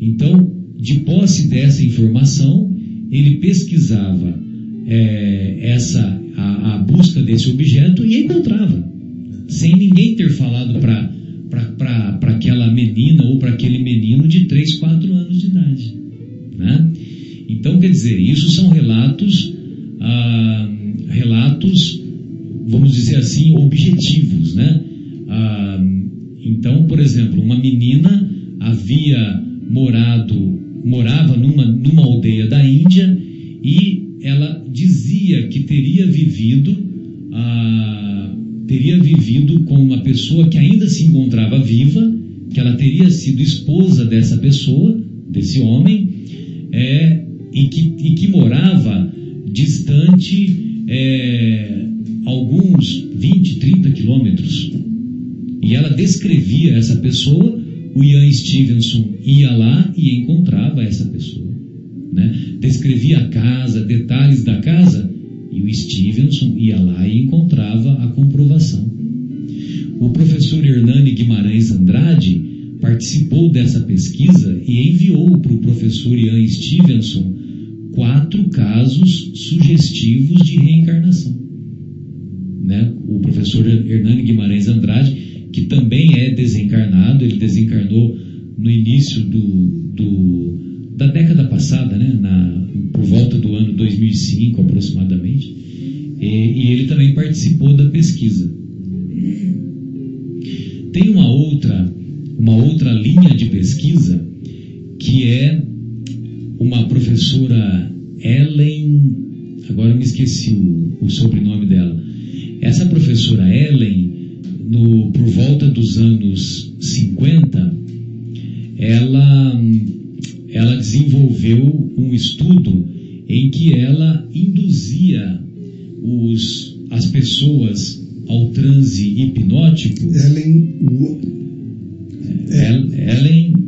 Então, de posse dessa informação, ele pesquisava é, essa a, a busca desse objeto e encontrava, sem ninguém ter falado para aquela menina ou para aquele menino de 3, 4 anos de idade. Né? Então, quer dizer, isso são relatos, relatos, vamos dizer assim, objetivos. Né? Ah, então, por exemplo, uma menina havia morado, morava numa, numa aldeia da Índia e ela dizia que teria vivido, ah, teria vivido com uma pessoa que ainda se encontrava viva, que ela teria sido esposa dessa pessoa, desse homem, é, e, que, e que morava distante é, alguns 20, 30 quilômetros E ela descrevia essa pessoa, o Ian Stevenson ia lá e encontrava essa pessoa. Né? Descrevia a casa, detalhes da casa, e o Stevenson ia lá e encontrava a comprovação. O professor Hernani Guimarães Andrade participou dessa pesquisa e enviou para o professor Ian Stevenson quatro casos sugestivos de reencarnação. Né? O professor Hernani Guimarães Andrade, que também é desencarnado, ele desencarnou no início do, do da década passada, né? Na, por volta do ano 2005 aproximadamente, e, e ele também participou da pesquisa. Tem uma outra, uma outra linha de pesquisa que é uma professora Ellen, agora me esqueci o, o sobrenome dela. Essa professora Ellen, no, por volta dos anos 50, ela, ela desenvolveu um estudo em que ela induzia os, as pessoas ao transe hipnótico.
Ellen.
Ellen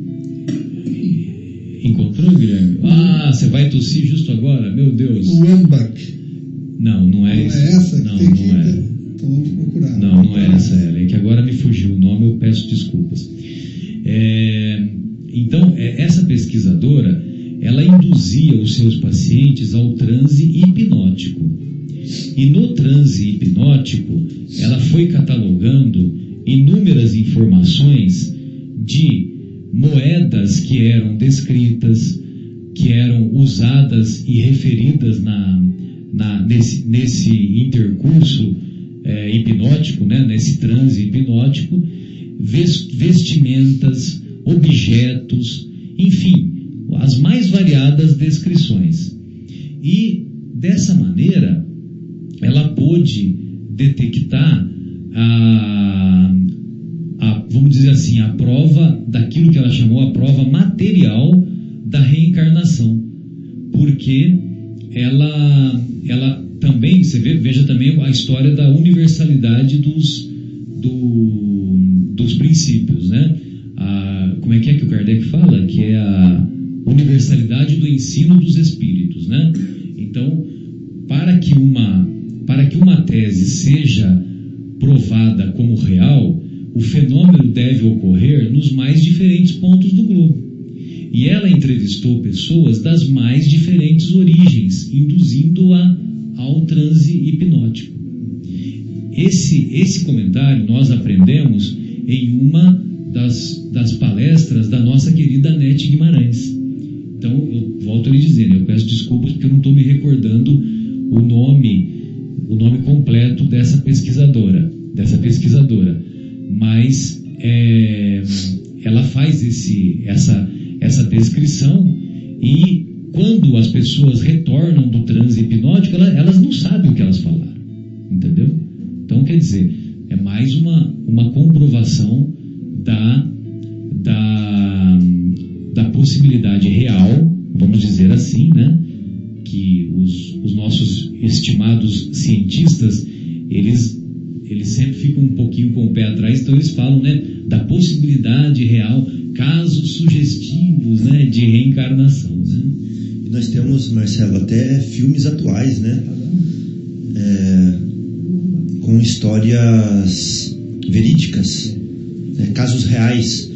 Encontrou, Guilherme? Ah, você vai tossir justo agora? Meu Deus.
Wambach.
Não, não é
Não
isso.
é essa?
Não, não
que-
é.
Então vamos procurar.
Não, não é essa, Ellen, que agora me fugiu o nome, eu peço desculpas. É, então, é, essa pesquisadora, ela induzia os seus pacientes ao transe hipnótico. E no transe descritas, que eram usadas e referidas na, na- nesse, nesse intercurso é, hipnótico, né, nesse transe hipnótico, ves- vestimentas, objetos, enfim, as mais variadas descrições. E dessa maneira, ela pôde detectar a, a, vamos dizer assim, a prova daquilo que ela chamou a prova material da reencarnação. Porque ela, ela também, você vê, veja também a história da universalidade dos, do- dos princípios, né? A, como é que é que o Kardec fala? Que é a universalidade do ensino dos espíritos, né? Então, para que uma, para que uma tese seja provada como real, o fenômeno deve ocorrer nos mais diferentes pontos do globo. E ela entrevistou pessoas das mais diferentes origens, induzindo-a ao transe hipnótico. Esse, esse comentário nós aprendemos em uma das, das palestras da nossa querida Nete Guimarães. Então, eu volto a lhe dizendo, eu peço desculpas porque eu não estou me recordando o nome, o nome completo dessa pesquisadora, dessa pesquisadora. Mas é, ela faz esse, essa, essa descrição e quando as pessoas retornam do transe hipnótico, ela- elas não sabem o que elas falaram. Entendeu? Então, quer dizer, é mais uma, uma comprovação da, da, da possibilidade real, vamos dizer assim, né? Que os, os nossos estimados cientistas, eles, eles sempre ficam um pouquinho com o pé atrás, então eles falam, né? Da possibilidade real, casos sugestivos, né? De reencarnação, né?
E nós temos, Marcelo, até filmes atuais, né? É, com histórias verídicas, né? casos reais,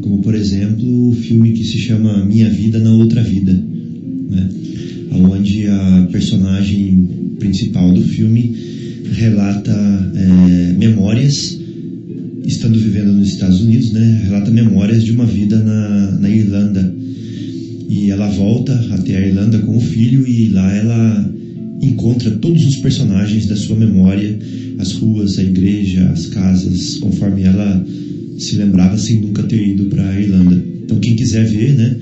como por exemplo o filme que se chama Minha Vida na Outra Vida, né? onde a personagem principal do filme relata é, memórias, estando vivendo nos Estados Unidos, né? relata memórias de uma vida na, na Irlanda e ela volta até a Irlanda com o filho e lá ela encontra todos os personagens da sua memória, as ruas, a igreja, as casas, conforme ela se lembrava sem nunca ter ido para a Irlanda. Então quem quiser ver, né?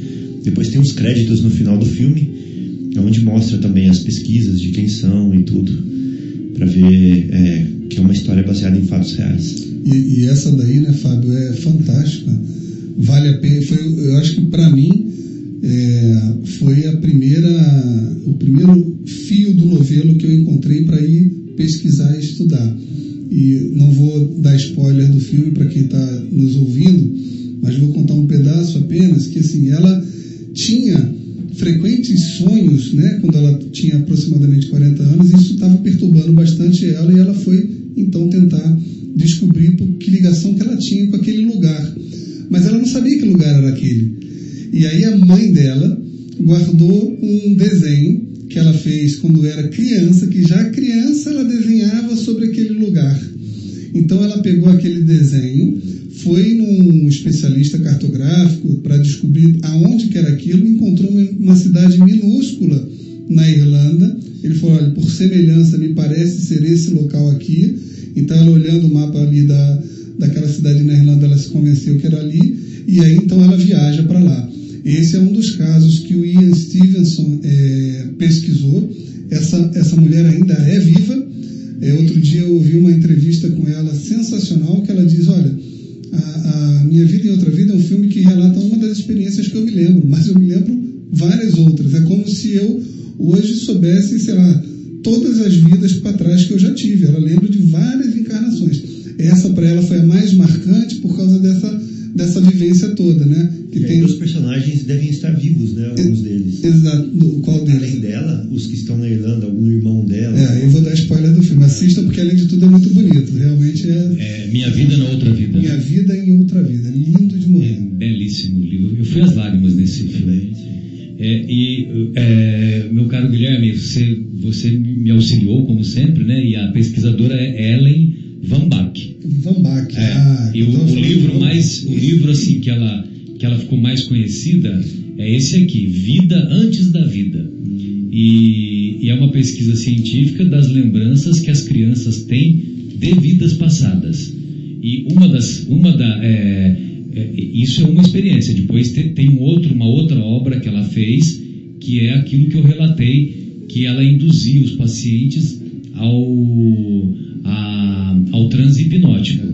Depois tem os créditos no final do filme, onde mostra também as pesquisas de quem são e tudo, para ver é, que é uma história baseada em fatos reais.
E, e essa daí, né, Fábio, é fantástica. Vale a pena. Foi, eu acho que para mim é, foi a primeira, o primeiro fio do novelo que eu encontrei para ir pesquisar e estudar. e não vou dar spoiler do filme para quem está nos ouvindo, mas vou contar um pedaço apenas, que assim, ela tinha frequentes sonhos, né, quando ela tinha aproximadamente 40 anos, isso estava perturbando bastante ela e ela foi então tentar descobrir que ligação que ela tinha com aquele lugar. Mas ela não sabia que lugar era aquele. E aí a mãe dela guardou um desenho que ela fez quando era criança, que já criança ela desenhava sobre aquele lugar. Então ela pegou aquele desenho, foi num especialista cartográfico para descobrir aonde que era aquilo, encontrou uma cidade minúscula na Irlanda. Ele falou: olha, por semelhança me parece ser esse local aqui. Então ela olhando o mapa ali da, daquela cidade na Irlanda, ela se convenceu que era ali. E aí então ela viaja para lá. Esse é um dos casos que o Ian Stevenson é, pesquisou. Essa, essa mulher ainda é viva. É, outro dia eu ouvi uma entrevista com ela sensacional que ela diz, olha, a, a, Minha Vida em Outra Vida é um filme que relata uma das experiências que eu me lembro, mas eu me lembro várias outras. É como se eu hoje soubesse, sei lá, todas as vidas para trás que eu já tive. Ela lembra de várias encarnações. Essa para ela foi a mais marcante por causa dessa, dessa vivência toda, né?
Que e tem... os personagens devem estar vivos, né? Alguns deles.
Exato. Qual deles?
Além dela, os que estão na Irlanda, algum irmão dela.
É, eu vou dar spoiler do filme. Assistam porque além de tudo é muito bonito. Realmente é.
é minha vida na outra belíssimo livro. Eu fui às lágrimas nesse filme. É, e é, meu caro Guilherme, você, você me auxiliou como sempre, né? E a pesquisadora é Ellen Van Bach.
Van Bach.
É,
ah,
e o, o livro mais, o livro assim que ela que ela ficou mais conhecida é esse aqui, Vida antes da Vida. E, e é uma pesquisa científica das lembranças que as crianças têm de vidas passadas. E uma das, uma da, é, é, isso é uma experiência. Depois tem, tem um outro, uma outra obra que ela fez que é aquilo que eu relatei, que ela induzia os pacientes ao, a, ao transe hipnótico.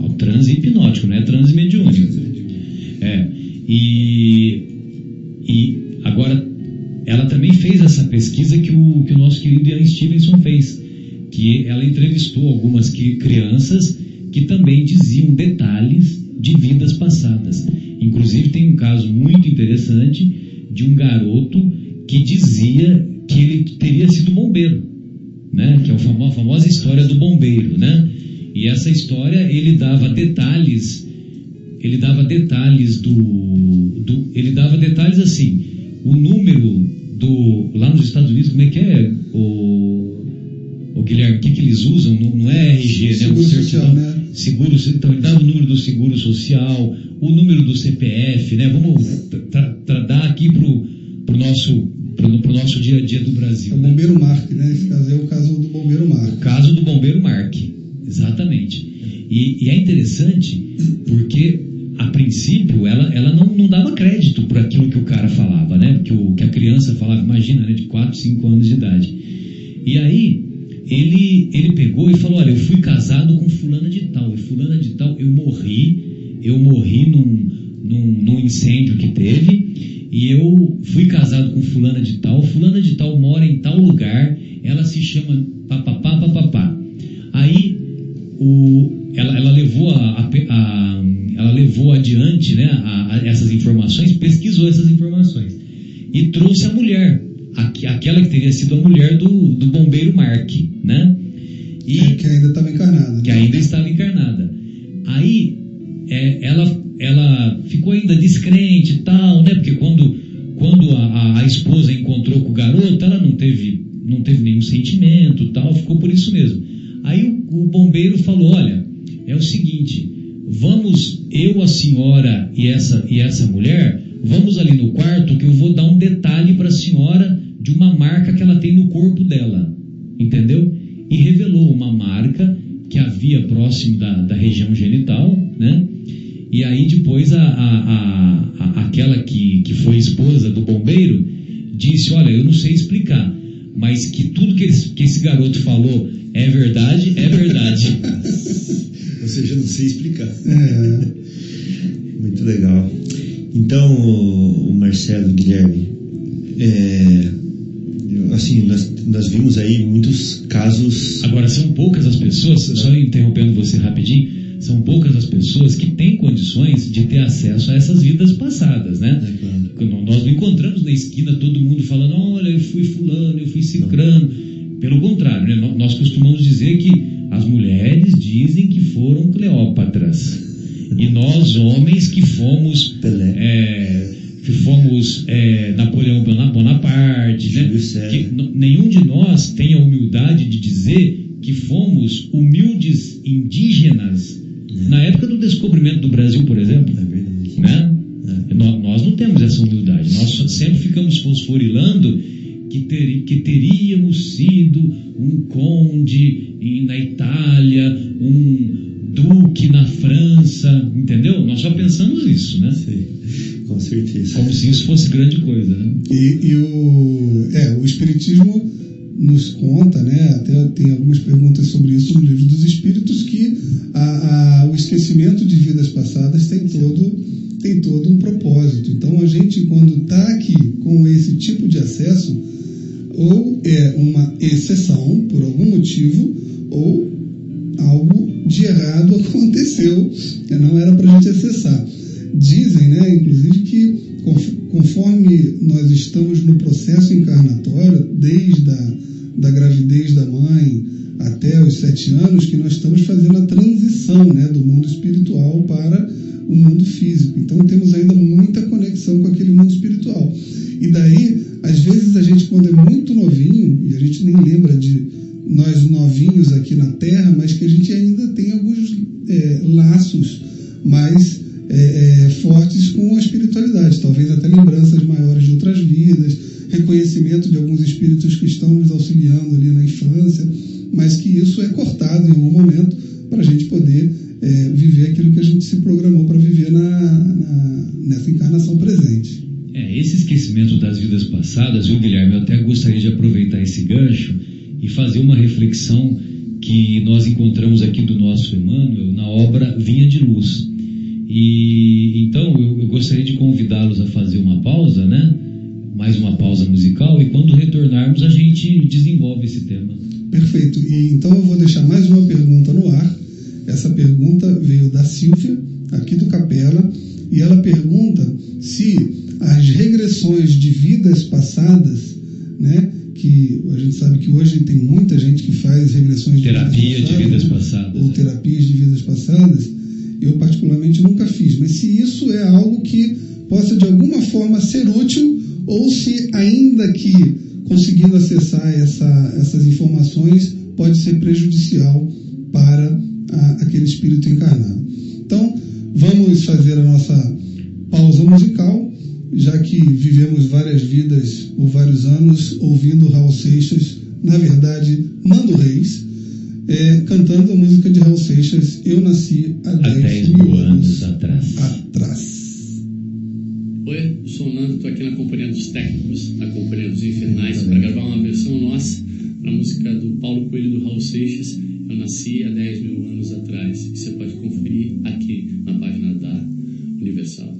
Ao transe hipnótico, não é transe mediúnico. É. E, e agora, ela também fez essa pesquisa que o, que o nosso querido Ian Stevenson fez, que ela entrevistou algumas crianças que também diziam detalhes de vidas passadas. Inclusive, tem um caso muito interessante de um garoto que dizia que ele teria sido bombeiro, né? que é a famosa, história do bombeiro. Né? E essa história ele dava detalhes, ele dava detalhes do, do ele dava detalhes assim, o número do lá nos Estados Unidos, como é que é o, o Guilherme, o que, que eles usam? Não, não é RG, né?
Seguro social, né?
Seguro, então dava o número do seguro social, o número do CPF, né? Vamos tra, tra, dar aqui pro, pro nosso pro, pro nosso dia a dia do Brasil.
É o bombeiro Mark, né? Esse caso é o caso do bombeiro Mark.
O caso do bombeiro Mark, exatamente. E, e é interessante porque a princípio ela, ela não, não dava crédito para aquilo que o cara falava, né? Que, o, que a criança falava, imagina, né? De 4, 5 anos de idade. E aí ele, ele pegou e falou: Olha, eu fui casado com fulana de tal, e fulana de tal, eu morri, eu morri num, num, num incêndio que teve, e eu fui casado com fulana de tal, fulana de tal mora em tal lugar, ela se chama papapá, papapá. Aí o, ela, ela, levou a, a, a, ela levou adiante né, a, essas informações, pesquisou essas informações e trouxe a mulher aquela que teria sido a mulher do, do bombeiro Mark, né?
E, que ainda estava encarnada. Né?
Que ainda estava encarnada. Aí é, ela, ela ficou ainda descrente e tal, né? Porque quando, quando a, a, esposa encontrou com o garoto, ela não teve, não teve nenhum sentimento tal, ficou por isso mesmo. Aí o, o bombeiro falou: olha, é o seguinte, vamos, eu, a senhora e essa, e essa mulher, vamos ali no quarto que eu vou dar um detalhe para a senhora de uma marca que ela tem no corpo dela, entendeu? E revelou uma marca que havia próximo da, da região genital, né? E aí depois a, a, a, aquela que, que foi esposa do bombeiro disse, olha, eu não sei explicar, mas que tudo que, esse, que esse garoto falou é verdade, é verdade.
Ou seja, não sei explicar. É. Muito legal. Então, o Marcelo Guilherme, é, assim, nós, nós vimos aí muitos casos.
Agora, são poucas as pessoas, só interrompendo você rapidinho, são poucas as pessoas que têm condições de ter acesso a essas vidas passadas, né?
É claro.
Nós não encontramos na esquina todo mundo falando, olha, eu fui fulano, eu fui cicrano. Pelo contrário, né? Nó- nós costumamos dizer que as mulheres dizem que foram Cleópatras. E nós, homens, que fomos
Pelé.
é, que fomos é, Napoleão Bona- Bonaparte, né? Que nenhum de nós tem a humildade de dizer que fomos humildes indígenas na época do descobrimento do Brasil, por exemplo.
É verdade.
Né? Nó- Nós não temos essa humildade. Nós sempre ficamos fosforilando que, teri- que teríamos sido um conde na Itália, um duque na França, entendeu? Nós só pensamos isso, né?
Sim, com certeza.
Como se isso fosse grande coisa, né?
E, e o, é, o Espiritismo nos conta, né, até tem algumas perguntas sobre isso no livro dos Espíritos, que a- a- o esquecimento de vidas passadas tem todo, tem todo um propósito. Então a gente, quando está aqui com esse tipo de acesso, ou é uma exceção por algum motivo, ou algo de errado aconteceu, né, não era para a gente acessar. Dizem, né, inclusive, que conf- conforme nós estamos no processo encarnatório, desde a da gravidez da mãe até os sete anos, que nós estamos fazendo a transição né, do mundo espiritual para o mundo físico. Então temos ainda muita conexão com aquele mundo espiritual. E daí, às vezes a gente, quando é muito novinho, e a gente nem lembra de nós novinhos aqui na Terra, mas que a gente ainda tem alguns é, laços mais é, é, fortes com a espiritualidade, talvez até lembranças maiores de outras vidas, reconhecimento de alguns espíritos que estão nos auxiliando ali na infância, mas que isso é cortado em algum momento para a gente poder é, viver aquilo que a gente se programou para viver na, na- nessa encarnação presente.
É, esse esquecimento das vidas passadas, viu, Guilherme? Eu até gostaria de aproveitar esse gancho e fazer uma reflexão que nós encontramos aqui do nosso Emmanuel na obra Vinha de Luz. E então eu, eu gostaria de convidá-los a fazer uma pausa, né? Mais uma pausa musical e quando retornarmos a gente desenvolve esse tema.
Perfeito. E então eu vou deixar mais uma pergunta no ar. Essa pergunta veio da Silvia, aqui do Capela, e ela pergunta se as regressões de vidas passadas, né, que a gente sabe que hoje tem muita gente que faz regressões
Terapia
de
de
vidas
vidas
passadas,
passadas,
ou
né?
terapias de vidas passadas, eu particularmente nunca fiz. Mas se isso é algo que possa de alguma forma ser útil, ou se ainda que conseguindo acessar essa- essas informações pode ser prejudicial para a- aquele espírito encarnado. Então, vamos fazer a nossa pausa musical, já que vivemos várias vidas por vários anos ouvindo Raul Seixas, na verdade, Nando Reis, é, cantando a música de Raul Seixas, Eu Nasci há
Há
10,
10 mil anos atrás.
atrás.
Oi, eu sou o Nando, estou aqui na Companhia dos Técnicos, na Companhia dos Infernais, para gravar uma versão nossa para a música do Paulo Coelho do Raul Seixas. Eu nasci há 10 mil anos atrás. E você pode conferir aqui na página da Universal.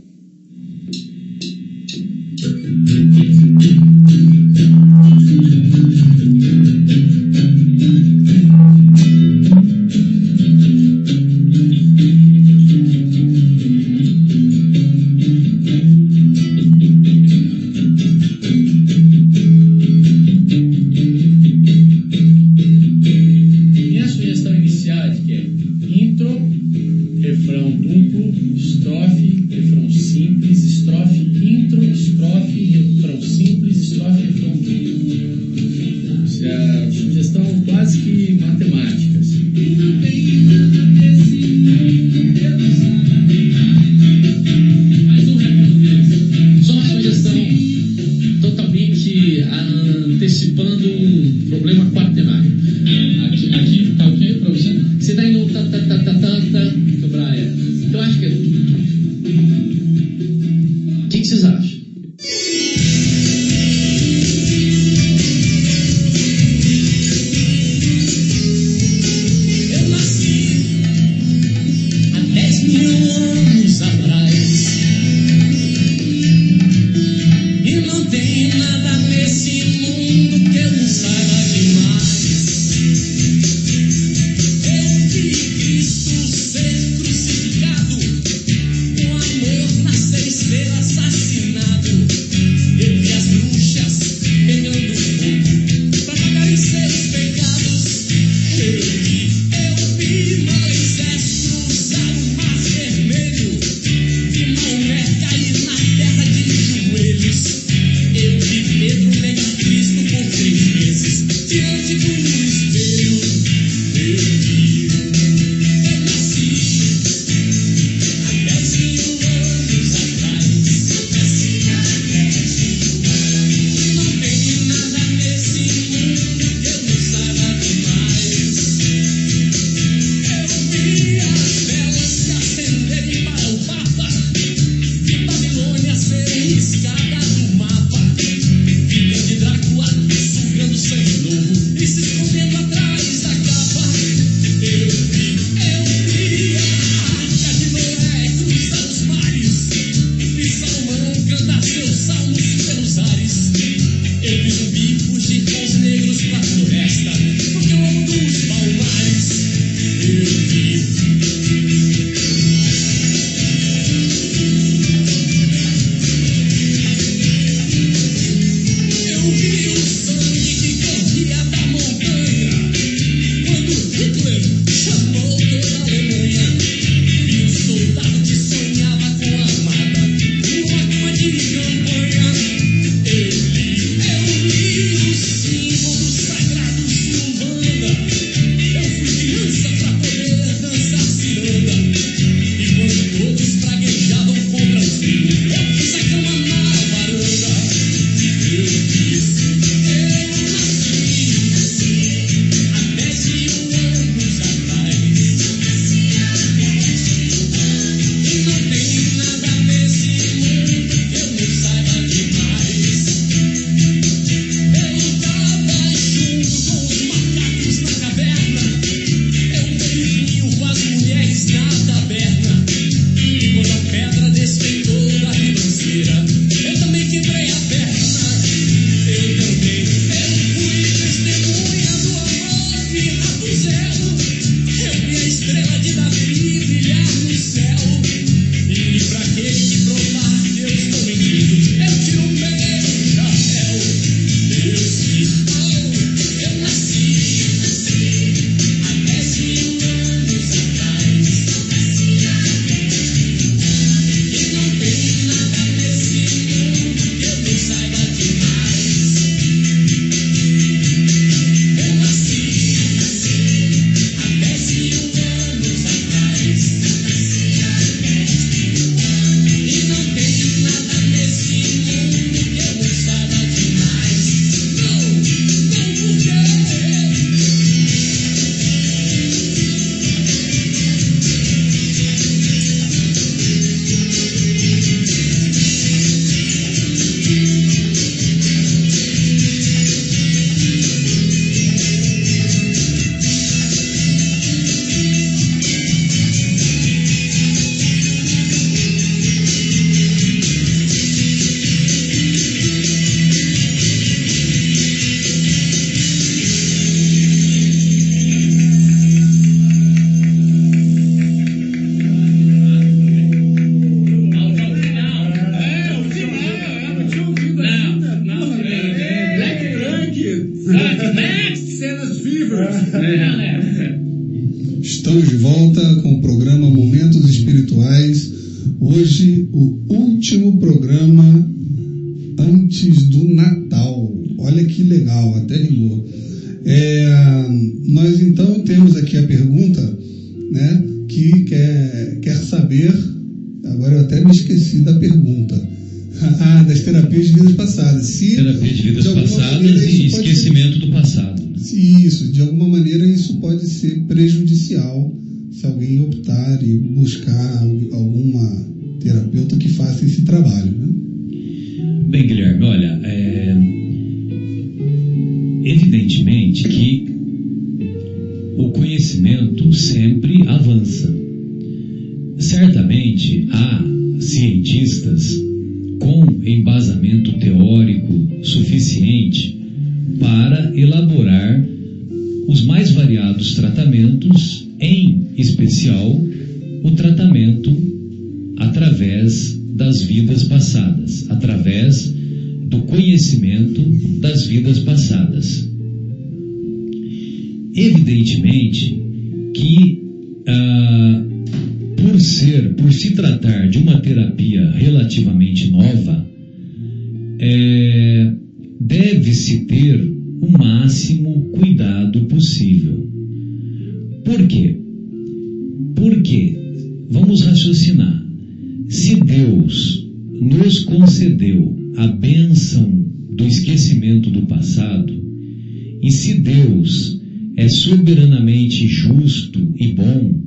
E
se
Deus é soberanamente justo e bom,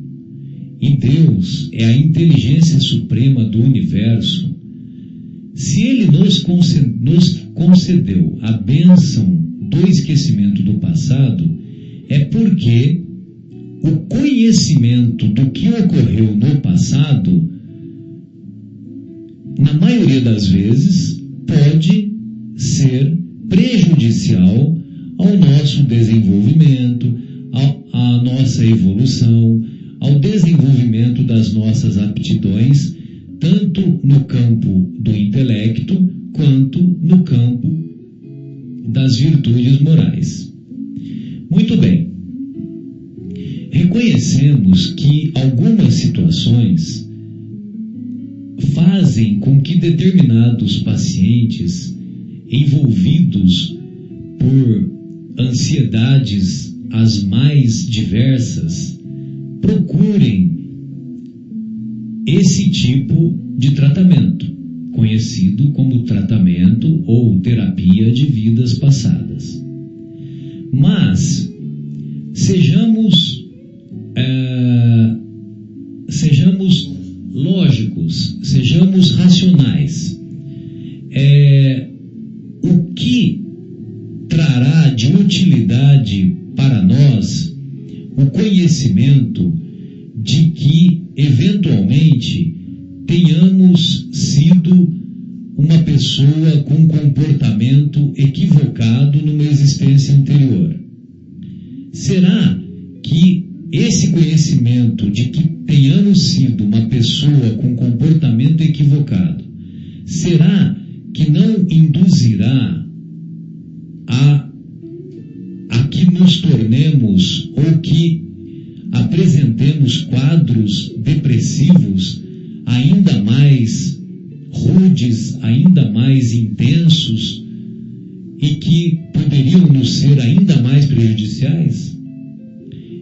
e Deus é a inteligência suprema do universo, se Ele nos conce- nos concedeu a bênção do esquecimento do passado, é porque o conhecimento do que ocorreu no passado, na maioria das vezes, pode ser prejudicial ao nosso desenvolvimento, à nossa evolução, ao desenvolvimento das nossas aptidões, tanto no campo do intelecto quanto no campo das virtudes morais. Muito bem. Reconhecemos que algumas situações fazem com que determinados pacientes envolvidos por ansiedades as mais diversas procurem esse tipo de tratamento, conhecido como tratamento ou terapia de vidas passadas. Mas sejamos eh, sejamos lógicos, sejamos racionais. É, de utilidade para nós o conhecimento de que, eventualmente, tenhamos sido uma pessoa com comportamento equivocado numa existência anterior? Será que esse conhecimento de que tenhamos sido uma pessoa com comportamento equivocado, será que não induzirá a, nos tornemos ou que apresentemos quadros depressivos ainda mais rudes, ainda mais intensos e que poderiam nos ser ainda mais prejudiciais?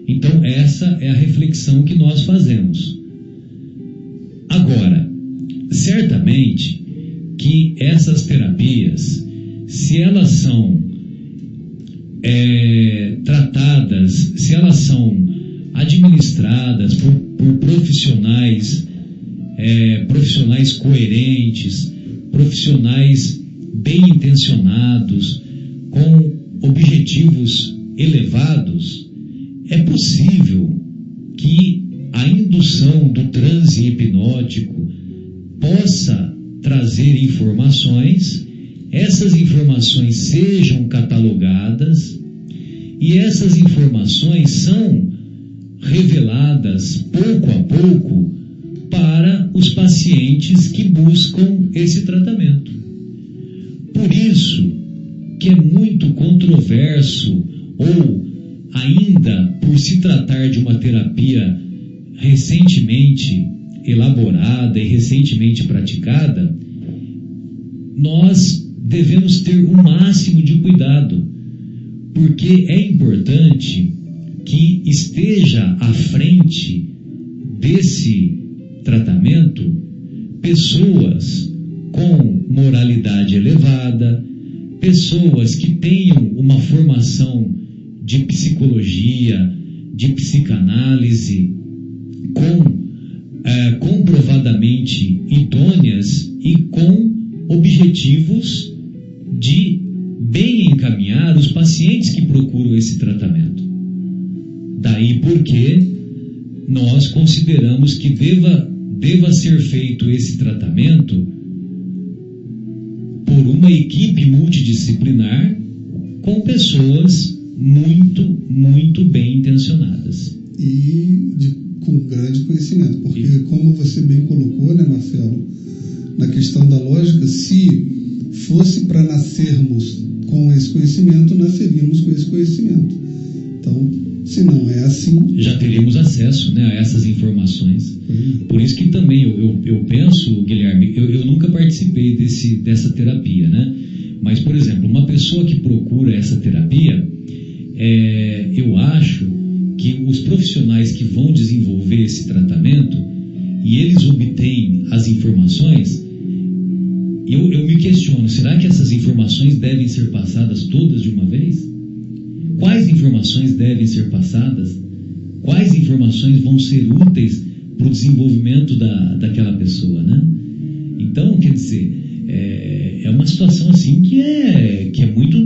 Então, essa é a reflexão que nós fazemos. Agora, certamente que essas terapias, se elas são é, tratadas, se elas são administradas por, por profissionais, é, profissionais coerentes, profissionais bem intencionados, com objetivos elevados, é possível que a indução do transe hipnótico possa trazer informações, essas informações sejam catalogadas e essas informações são reveladas pouco a pouco para os pacientes que buscam esse tratamento. Por isso que é muito controverso ou ainda por se tratar de uma terapia recentemente elaborada e recentemente praticada, nós devemos ter o máximo de cuidado, porque é importante que esteja à frente desse tratamento pessoas com moralidade elevada, pessoas que tenham uma formação de psicologia, de psicanálise, com é, comprovadamente idôneas e com objetivos de bem encaminhar os pacientes que procuram esse tratamento. Daí porque nós consideramos que deva, deva ser feito esse tratamento por uma equipe multidisciplinar com pessoas muito, muito bem intencionadas.
E de, com grande conhecimento, porque e... como você bem colocou, né, Marcelo, na questão da lógica, se fosse para nascermos com esse conhecimento, nasceríamos com esse conhecimento. Então, se não é assim.
Já teríamos acesso né, a essas informações. Uhum. Por isso que também eu, eu, eu penso, Guilherme, eu, eu, nunca participei desse, dessa terapia, né? Mas, por exemplo, uma pessoa que procura essa terapia, é, eu acho que os profissionais que vão desenvolver esse tratamento e eles obtêm as informações, eu, eu me questiono, será que essas informações devem ser passadas todas de uma vez? Quais informações devem ser passadas? Quais informações vão ser úteis para o desenvolvimento da, daquela pessoa, né? Então, quer dizer, é, é uma situação assim que é, que é muito,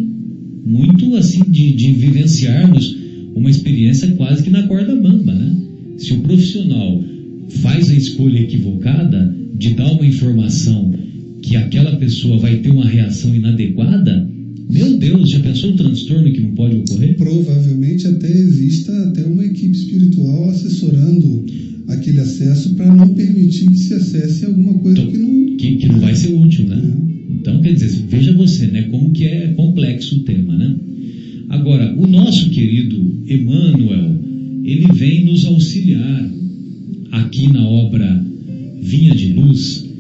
muito assim de, de vivenciarmos uma experiência quase que na corda bamba, né? Se o profissional faz a escolha equivocada de dar uma informação que aquela pessoa vai ter uma reação inadequada, meu Deus, já pensou o transtorno que não pode ocorrer?
Provavelmente até exista até uma equipe espiritual assessorando aquele acesso para não permitir que se acesse alguma coisa então, que não...
Que, que não vai ser útil, né? É. Então, quer dizer, veja você, né, como que é complexo o tema, né? Agora, o nosso querido Emmanuel, ele vem nos auxiliar aqui na obra Vinha de Luz,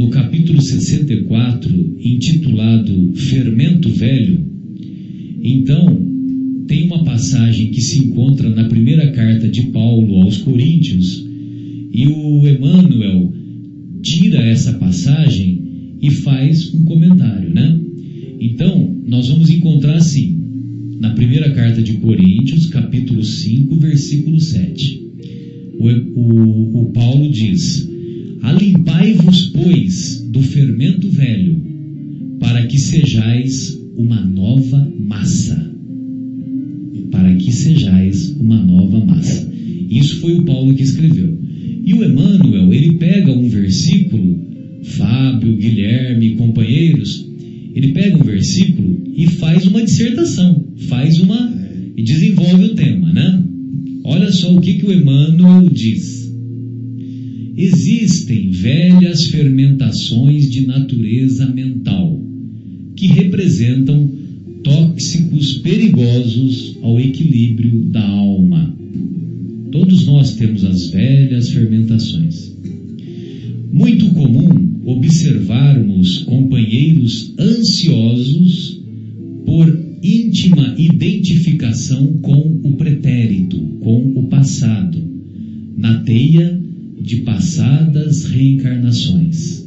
no capítulo 64, intitulado Fermento Velho, então tem uma passagem que se encontra na primeira carta de Paulo aos Coríntios, e o Emmanuel tira essa passagem e faz um comentário, né? Então, nós vamos encontrar assim, na primeira carta de Coríntios, capítulo 5, versículo 7. O, o, o Paulo diz: Alimpai-vos, pois, do fermento velho, para que sejais uma nova massa. Para que sejais uma nova massa. Isso foi o Paulo que escreveu. E o Emmanuel, ele pega um versículo, Fábio, Guilherme, companheiros, ele pega um versículo e faz uma dissertação, faz uma e desenvolve o tema, né? Olha só o que, que o Emmanuel diz. Existem velhas fermentações de natureza mental que representam tóxicos perigosos ao equilíbrio da alma. Todos nós temos as velhas fermentações. Muito comum observarmos companheiros ansiosos por íntima identificação com o pretérito, com o passado, na teia de passadas reencarnações.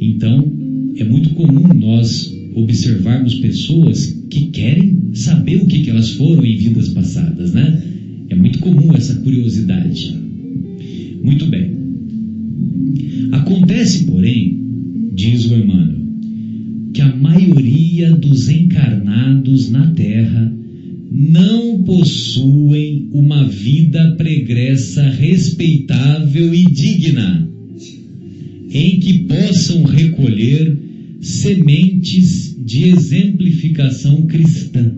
Então, é muito comum nós observarmos pessoas que querem saber o que, que elas foram em vidas passadas, né? É muito comum essa curiosidade. Muito bem. Acontece, porém, diz o Emmanuel, que a maioria dos encarnados na Terra não possuem uma vida pregressa respeitável e digna, em que possam recolher sementes de exemplificação cristã.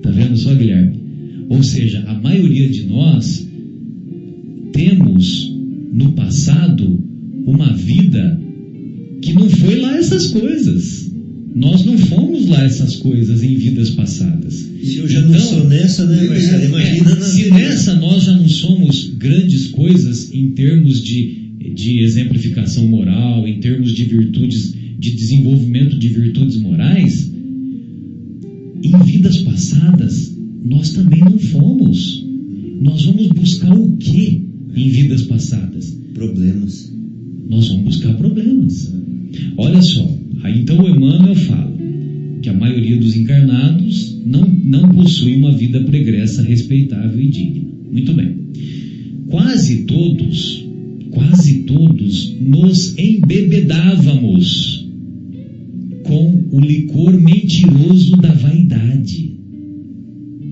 Tá vendo só, Guilherme? Ou seja, a maioria de nós temos no passado uma vida que não foi lá essas coisas. Nós não fomos lá essas coisas em vidas passadas.
Se eu já não
Então,
sou nessa, né, Marcelo? Imagina
é, se nessa nós já não somos grandes coisas em termos de, de exemplificação moral, em termos de virtudes, de desenvolvimento de virtudes morais, em vidas passadas nós também não fomos. Nós vamos buscar o que em vidas passadas?
Problemas.
Nós vamos buscar problemas. Olha só, aí então o Emmanuel fala que a maioria dos encarnados não, não possui uma vida pregressa respeitável e digna. Muito bem. Quase todos, quase todos nos embebedávamos com o licor mentiroso da vaidade.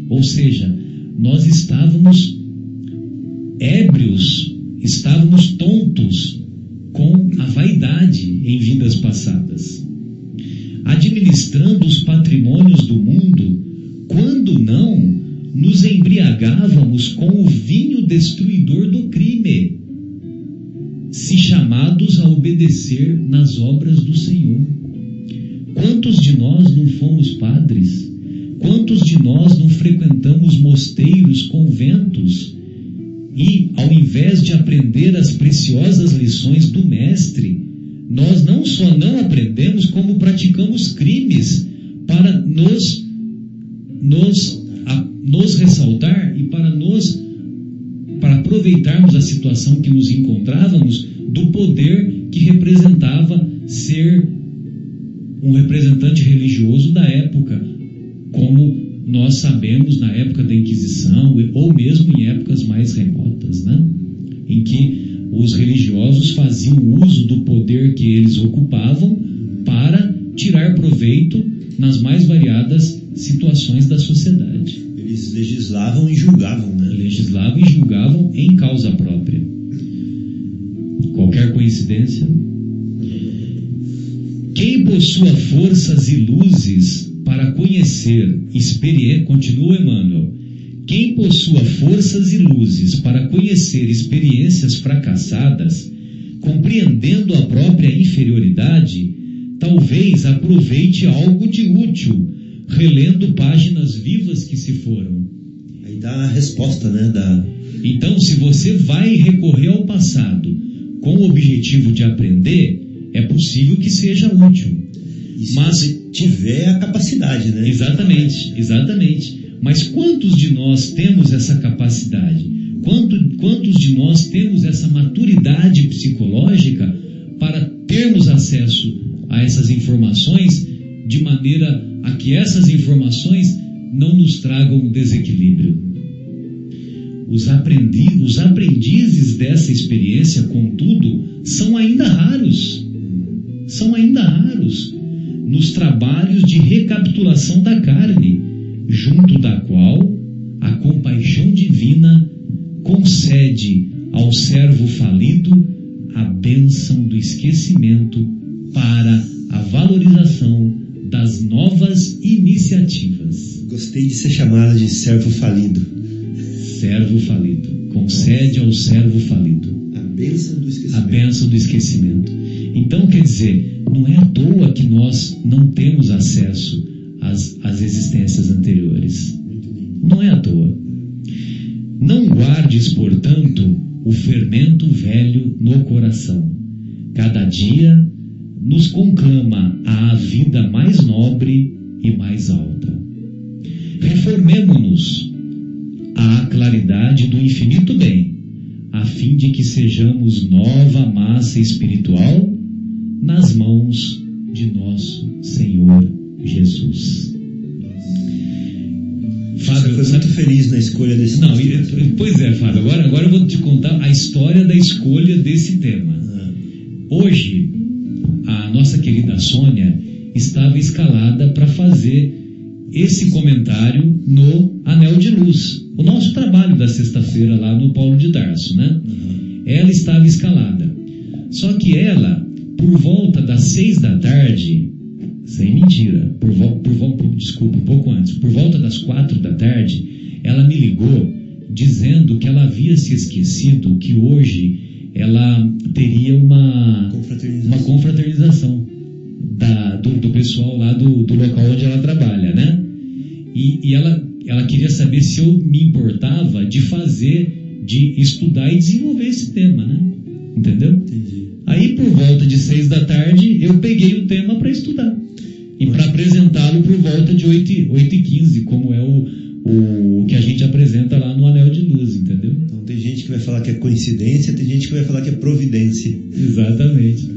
Ou seja, nós estávamos ébrios, estávamos tontos com a vaidade em vidas passadas, administrando os patrimônios do mundo, quando não nos embriagávamos com o vinho destruidor do crime, se chamados a obedecer nas obras do Senhor. Quantos de nós não fomos padres? Quantos de nós não frequentamos mosteiros, conventos? E, ao invés de aprender as preciosas lições do Mestre, nós não só não aprendemos, como praticamos crimes para nos, nos, a, nos ressaltar e para nos para aproveitarmos a situação que nos encontrávamos do poder que representava ser um representante religioso da época, como nós sabemos na época da Inquisição ou mesmo em épocas mais remotas, né? em que os religiosos faziam uso do poder que eles ocupavam para tirar proveito nas mais variadas situações da sociedade.
Eles legislavam e julgavam, né?
Legislavam e julgavam em causa própria. Qualquer coincidência? Quem possua forças e luzes para conhecer, experiência, continua Emmanuel, quem possua forças e luzes para conhecer experiências fracassadas, compreendendo a própria inferioridade, talvez aproveite algo de útil, relendo páginas vivas que se foram.
Aí dá a resposta, né? Da...
Então, se você vai recorrer ao passado com o objetivo de aprender, é possível que seja útil.
E se
Mas-
você tiver a capacidade, né?
Exatamente, exatamente. Mas quantos de nós temos essa capacidade? Quanto, quantos de nós temos essa maturidade psicológica para termos acesso a essas informações de maneira a que essas informações não nos tragam desequilíbrio? Os, aprendi, os aprendizes dessa experiência, contudo, são ainda raros. São ainda raros nos trabalhos de recapitulação da carne, junto da qual a compaixão divina concede ao servo falido a bênção do esquecimento para a valorização das novas iniciativas.
Gostei de ser chamada de servo falido.
Servo falido. Concede ao servo falido
A bênção do
a
esquecimento.
bênção do esquecimento. Então, quer dizer, não é à toa que nós não temos acesso às, às existências anteriores. Não é à toa. Não guardes, portanto, o fermento velho no coração. Cada dia nos conclama à vida mais nobre e mais alta. Reformemo-nos à claridade do infinito bem, a fim de que sejamos nova massa espiritual nas mãos de nosso Senhor Jesus.
Você
Fábio,
foi
sabe-
muito feliz na escolha desse
não, e- pois é, Fábio. Agora, agora eu vou te contar a história da escolha desse tema.
Ah,
Hoje, a nossa querida Sônia estava escalada para fazer esse comentário no Anel de Luz, o nosso trabalho da sexta-feira lá no Paulo de Tarso, né? Ela estava escalada. Só que ela, por volta das seis da tarde, sem mentira, por, vol por, por- desculpa, um pouco antes, por volta das quatro da tarde, ela me ligou dizendo que ela havia se esquecido que hoje ela teria uma,
confraternização.
uma confraternização da- do, do pessoal lá do, do local onde ela trabalha, né? E, e ela, ela queria saber se eu me importava de fazer, de estudar e desenvolver esse tema, né? Entendeu?
Entendi.
Aí, por volta de seis da tarde, eu peguei o tema para estudar. E para apresentá-lo por volta de 8, 8 e 15, como é o, o que a gente apresenta lá no Anel de Luz, entendeu?
Então tem gente que vai falar que é coincidência, tem gente que vai falar que é providência.
Exatamente.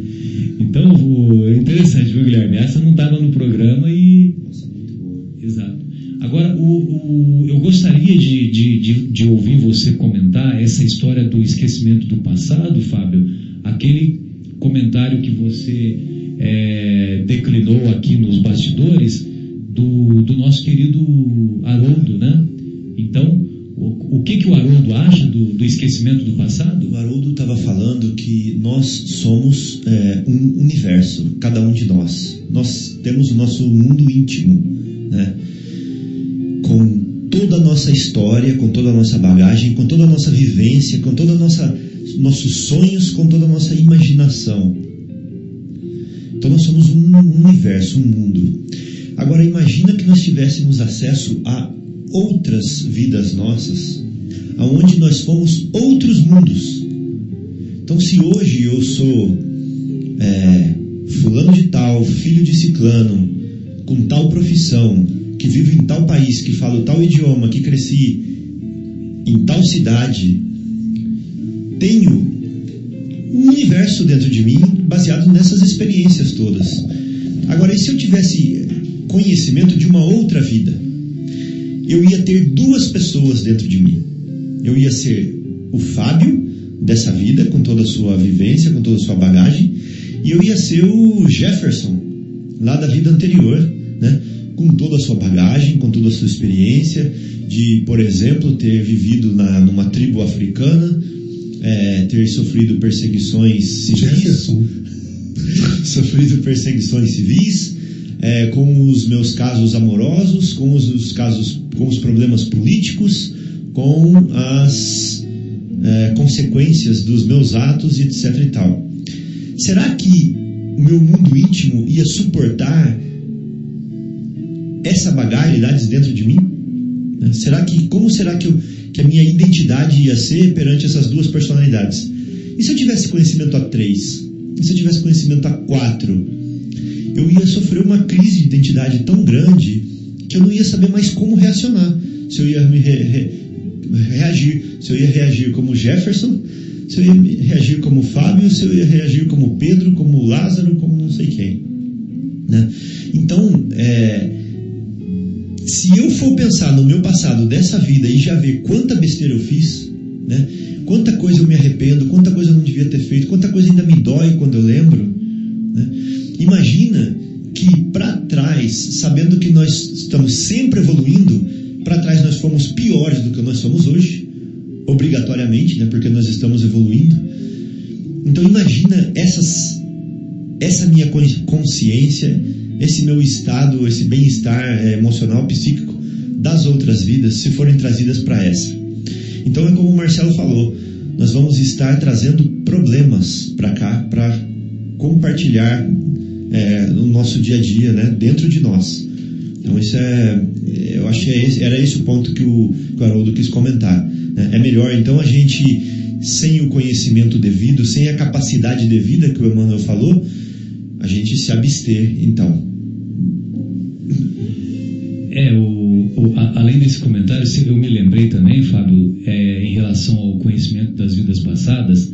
Então, o- é interessante, viu, Guilherme? Essa não estava no programa e.
Nossa, muito boa.
Exato. Agora, o, o- eu gostaria de, de, de, de ouvir você comentar essa história do esquecimento do passado, Fábio. Aquele comentário que você é, declinou aqui nos bastidores do, do nosso querido Haroldo, né? Então, o, o que, que o Haroldo acha do, do esquecimento do passado?
O Haroldo estava falando que nós somos é, um universo, cada um de nós. Nós temos o nosso mundo íntimo, né? com toda a nossa história, com toda a nossa bagagem, com toda a nossa vivência, com toda a nossa nossos sonhos, com toda a nossa imaginação. Então nós somos um universo, um mundo. Agora imagina que nós tivéssemos acesso a outras vidas nossas, aonde nós fomos outros mundos. Então se hoje eu sou é, fulano de tal, filho de ciclano, com tal profissão, que vivo em tal país, que falo tal idioma, que cresci em tal cidade, tenho um universo dentro de mim baseado nessas experiências todas. Agora, e se eu tivesse conhecimento de uma outra vida? Eu ia ter duas pessoas dentro de mim. Eu ia ser o Fábio dessa vida, com toda a sua vivência, com toda a sua bagagem, e eu ia ser o Jefferson, lá da vida anterior, né? com toda a sua bagagem, com toda a sua experiência, de, por exemplo, ter vivido na, numa tribo africana, é, ter sofrido perseguições civis,
Jefferson.
sofrido perseguições civis, é, com os meus casos amorosos, com os, os casos, com os problemas políticos, com as é, consequências dos meus atos etc e tal. Será que o meu mundo íntimo ia suportar essa bagagem dentro de mim? Né? Será que como será que, eu, que a minha identidade ia ser perante essas duas personalidades? E se eu tivesse conhecimento a três? E se eu tivesse conhecimento a quatro? Eu ia sofrer uma crise de identidade tão grande que eu não ia saber mais como reacionar. Se eu ia me re, re, reagir, se eu ia reagir como Jefferson, se eu ia reagir como Fábio, se eu ia reagir como Pedro, como Lázaro, como não sei quem. Né? Então, é, se eu for pensar no meu passado dessa vida e já ver quanta besteira eu fiz, né? quanta coisa eu me arrependo, quanta coisa eu não devia ter feito, quanta coisa ainda me dói quando eu lembro, né? imagina que para trás, sabendo que nós estamos sempre evoluindo, para trás nós fomos piores do que nós somos hoje, obrigatoriamente, né? porque nós estamos evoluindo. Então imagina essas, essa minha consciência, esse meu estado, esse bem-estar é, emocional, psíquico das outras vidas, se forem trazidas para essa. Então é como o Marcelo falou, nós vamos estar trazendo problemas para cá para compartilhar é, no nosso dia a dia, né, dentro de nós. Então isso é, eu acho que é esse, era esse o ponto que o, que o Haroldo quis comentar. Né? É melhor então a gente, sem o conhecimento devido, sem a capacidade devida que o Emmanuel falou, a gente se abster, então.
É, o, o, a, além desse comentário, eu me lembrei também, Fábio, é, em relação ao conhecimento das vidas passadas,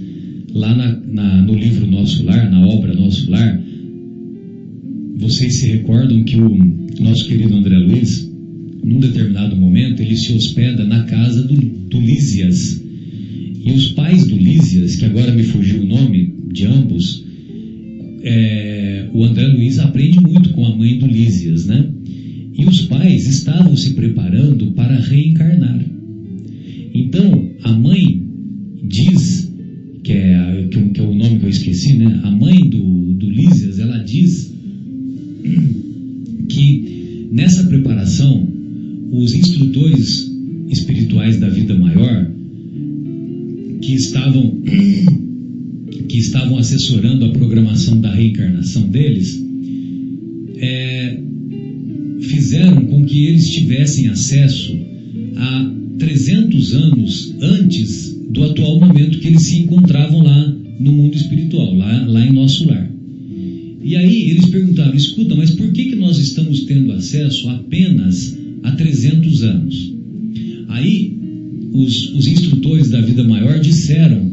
lá na, na, no livro Nosso Lar, na obra Nosso Lar, vocês se recordam que o nosso querido André Luiz, num determinado momento, ele se hospeda na casa do, do Lísias. E os pais do Lísias, que agora me fugiu o nome de ambos, é, o André Luiz aprende muito com a mãe do Lísias, né? E os pais estavam se preparando para reencarnar. Então, a mãe diz, que é, que, que é o nome que eu esqueci, né? A mãe do, do Lísias, ela diz que nessa preparação, os instrutores deles, é, fizeram com que eles tivessem acesso a 300 anos antes do atual momento que eles se encontravam lá no mundo espiritual, lá, lá em nosso lar. E aí eles perguntaram: escuta, mas por que, que nós estamos tendo acesso apenas a 300 anos? Aí os, os instrutores da vida maior disseram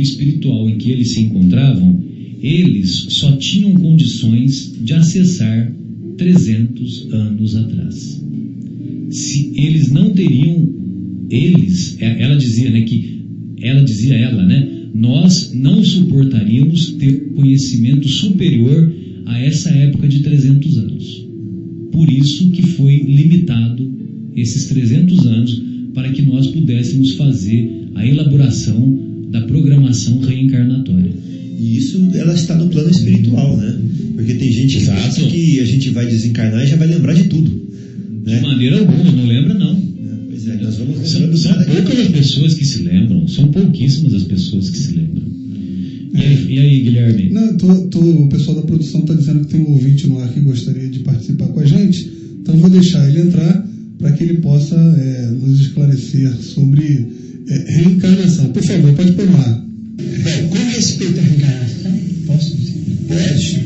espiritual em que eles se encontravam, eles só tinham condições de acessar 300 anos atrás. Se eles não teriam, eles, é, ela dizia, né, que ela dizia ela, né, nós não suportaríamos ter conhecimento superior a essa época de 300 anos. Por isso que foi limitado esses 300 anos para que nós pudéssemos fazer a elaboração da programação reencarnatória.
E isso ela está no plano espiritual, né? Porque tem gente que
Exato.
pensa que a gente vai desencarnar e já vai lembrar de tudo.
De
Né?
maneira alguma, não lembra não.
É, Pois é, nós vamos
São, são poucas as pessoas que se lembram, são pouquíssimas as pessoas que se lembram. E aí, e aí, Guilherme?
Não, tô, tô- o pessoal da produção está dizendo que tem um ouvinte no ar que gostaria de participar com a gente, então vou deixar ele entrar para que ele possa é, nos esclarecer sobre é, reencarnação. Por favor, pode pôr.
Bom, com respeito à reencarnação, posso dizer? Pode.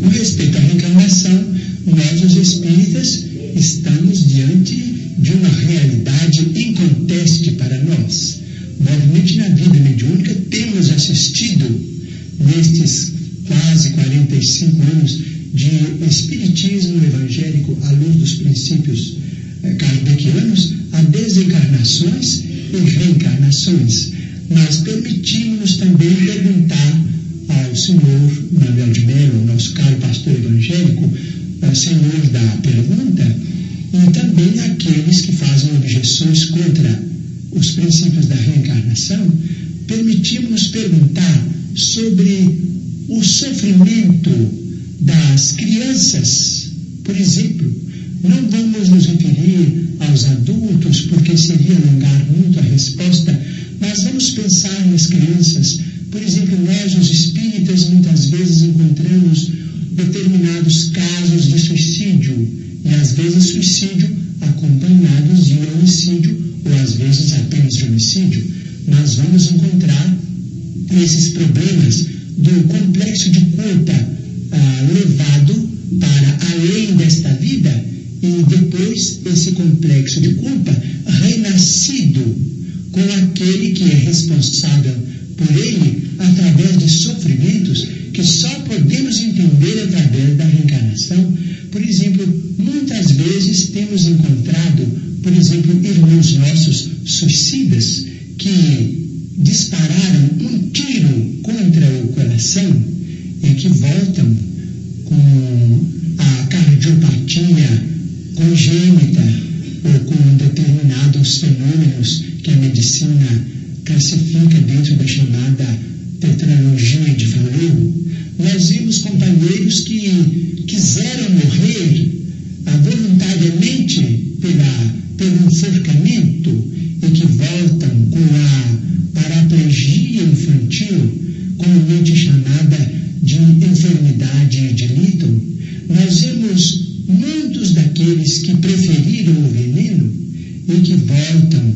Com respeito à reencarnação, nós, os espíritas, estamos diante de uma realidade inconteste para nós. Normalmente, na vida mediúnica, temos assistido, nestes quase 45 anos de espiritismo evangélico à luz dos princípios eh, kardecianos, a desencarnações e reencarnações. Mas permitimos-nos também perguntar ao senhor Manuel de Mello, nosso caro pastor evangélico, eh, senhor da pergunta, e também aqueles que fazem objeções contra os princípios da reencarnação, permitimos-nos perguntar sobre o sofrimento das crianças. Por exemplo, não vamos nos referir aos adultos, porque seria alongar muito a resposta, mas vamos pensar nas crianças. Por exemplo, nós, os espíritas, muitas vezes encontramos determinados casos de suicídio, e às vezes suicídio acompanhados de homicídio, ou às vezes apenas de homicídio. Nós vamos encontrar esses problemas do complexo de culpa ah, levado para além desta vida e depois esse complexo de culpa renascido com aquele que é responsável por ele através de sofrimentos que só podemos entender através da reencarnação. Por exemplo, muitas vezes temos encontrado, por exemplo, irmãos nossos suicidas que dispararam um tiro contra o coração e que voltam com a cardiopatia congênita ou com determinados fenômenos que a medicina classifica dentro da chamada tetralogia de Fallot. Nós vimos companheiros que quiseram morrer voluntariamente pela, pelo enforcamento e que voltam com a paraplegia infantil, comumente chamada de enfermidade de Lytton. Nós vemos muitos daqueles que preferiram o veneno e que voltam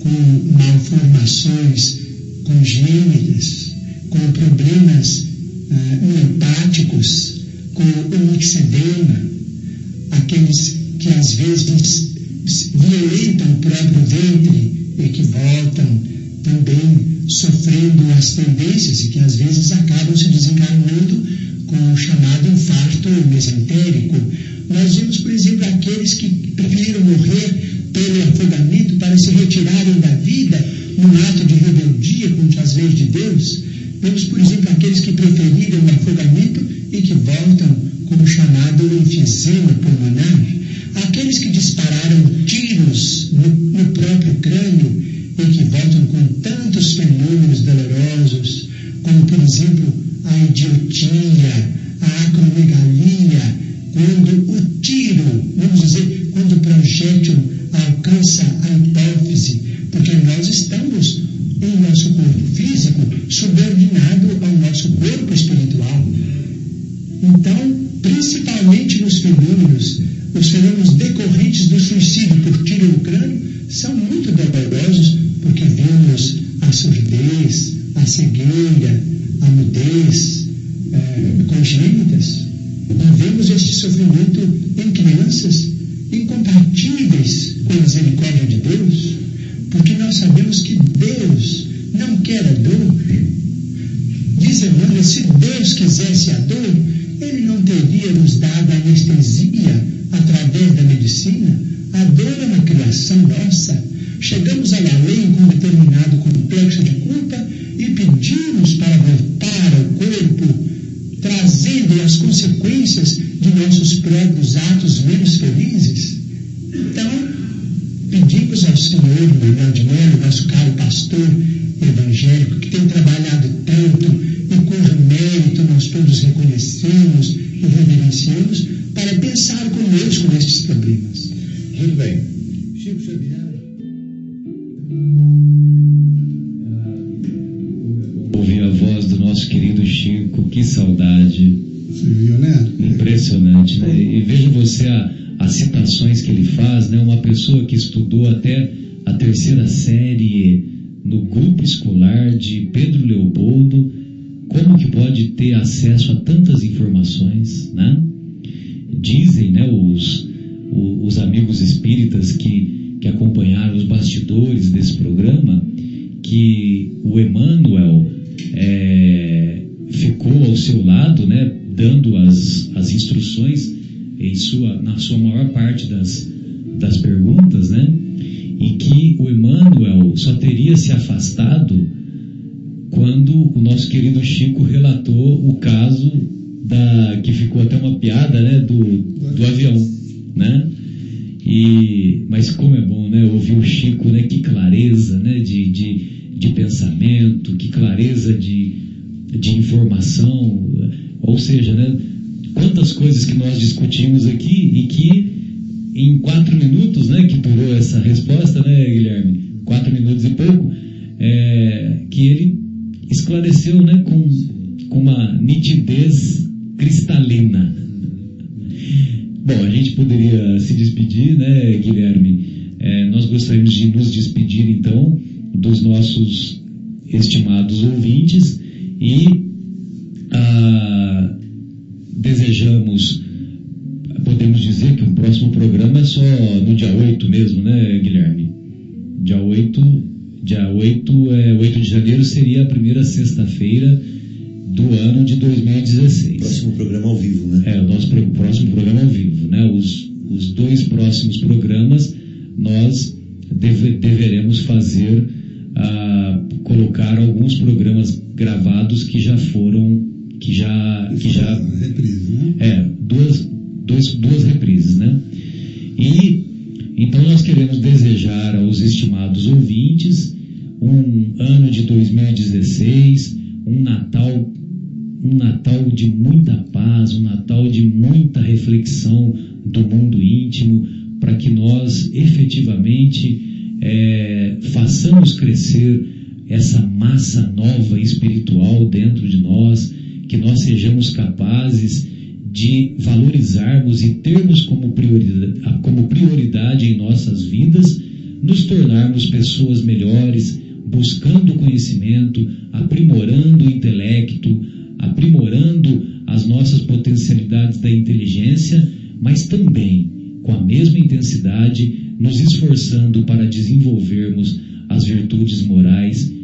com malformações congênitas, com problemas ah, neuropáticos, com o mixedema, aqueles que às vezes violentam o próprio ventre e que voltam também sofrendo as tendências e que às vezes acabam se desencarnando com o chamado infarto mesentérico. Nós vemos, por exemplo, aqueles que preferiram morrer pelo afogamento para se retirarem da vida num ato de rebeldia contra as leis de Deus. Vemos, por exemplo, aqueles que preferiram o afogamento e que voltam com o chamado enfisema pulmonar. Aqueles que dispararam tiros no, no próprio crânio e que voltam com tantos fenômenos dolorosos, como, por exemplo, a idiotia, a acromegalia, quando o tiro, vamos dizer, quando o projétil alcança a hipófise, porque nós estamos em nosso corpo físico subordinado ao nosso corpo espiritual. Então, principalmente nos fenômenos, os fenômenos decorrentes do suicídio por tiro no crânio são muito dolorosos porque vemos a surdez, a cegueira, a mudez é, congênitas. Vemos este sofrimento em crianças incompatíveis com a misericórdia de Deus, porque nós sabemos que Deus não quer a dor. Diz Emmanuel, se Deus quisesse a dor, Ele não teria nos dado anestesia através da medicina. A dor é uma criação nossa. Chegamos a lei com um determinado complexo de culpa e pedimos para voltar ao corpo, trazendo as consequências de nossos próprios atos menos felizes. Então, pedimos ao Senhor, Manuel de Melo, nosso caro pastor evangélico, que tem trabalhado tanto e cujo mérito nós todos reconhecemos e reverenciamos, para pensar conosco nestes problemas.
Muito bem. Chico Xavier.
Que saudade.
Você viu, né?
Impressionante, né? E veja você a, as citações que ele faz, né? Uma pessoa que estudou até a terceira série no grupo escolar de Pedro Leopoldo, como que pode ter acesso a tantas informações, né? Dizem, né, os, os amigos espíritas que, que acompanharam os bastidores desse programa, que o Emmanuel é, ficou ao seu lado, né, dando as, as instruções em sua, na sua maior parte das, das perguntas, né, e que o Emmanuel só teria se afastado quando o nosso querido Chico relatou o caso da que ficou até uma piada, né, do, do avião, né? E mas como é bom, né, ouvir o Chico, né, que clareza, né, de, de, de pensamento, que clareza de, de informação, ou seja, né, quantas coisas que nós discutimos aqui e que em quatro minutos, né, que durou essa resposta, né, Guilherme, quatro minutos e pouco, é, que ele esclareceu, né, com, com uma nitidez cristalina. Bom, a gente poderia se despedir, né, Guilherme? É, nós gostaríamos de nos despedir, então, dos nossos estimados ouvintes e ah, desejamos, podemos dizer que o próximo programa é só no dia 8 mesmo, né, Guilherme? Dia 8, dia 8, é, 8 de janeiro seria a primeira sexta-feira do ano de 2016.
Próximo programa ao vivo, né?
É, o nosso pro- próximo programa ao vivo, né? Os, os dois próximos programas nós deve- deveremos fazer, ah, colocar alguns programas gravados que já foram, que já, que já
Reprise, né?
é, duas, dois, duas reprises, né? E então nós queremos desejar aos estimados ouvintes um ano de 2016, um Natal, um Natal de muita paz, um Natal de muita reflexão do mundo íntimo, para que nós efetivamente é, façamos crescer essa massa nova espiritual dentro de nós, que nós sejamos capazes de valorizarmos e termos como prioridade, como prioridade em nossas vidas nos tornarmos pessoas melhores, buscando conhecimento, aprimorando o intelecto, aprimorando as nossas potencialidades da inteligência, mas também nos esforçando para desenvolvermos as virtudes morais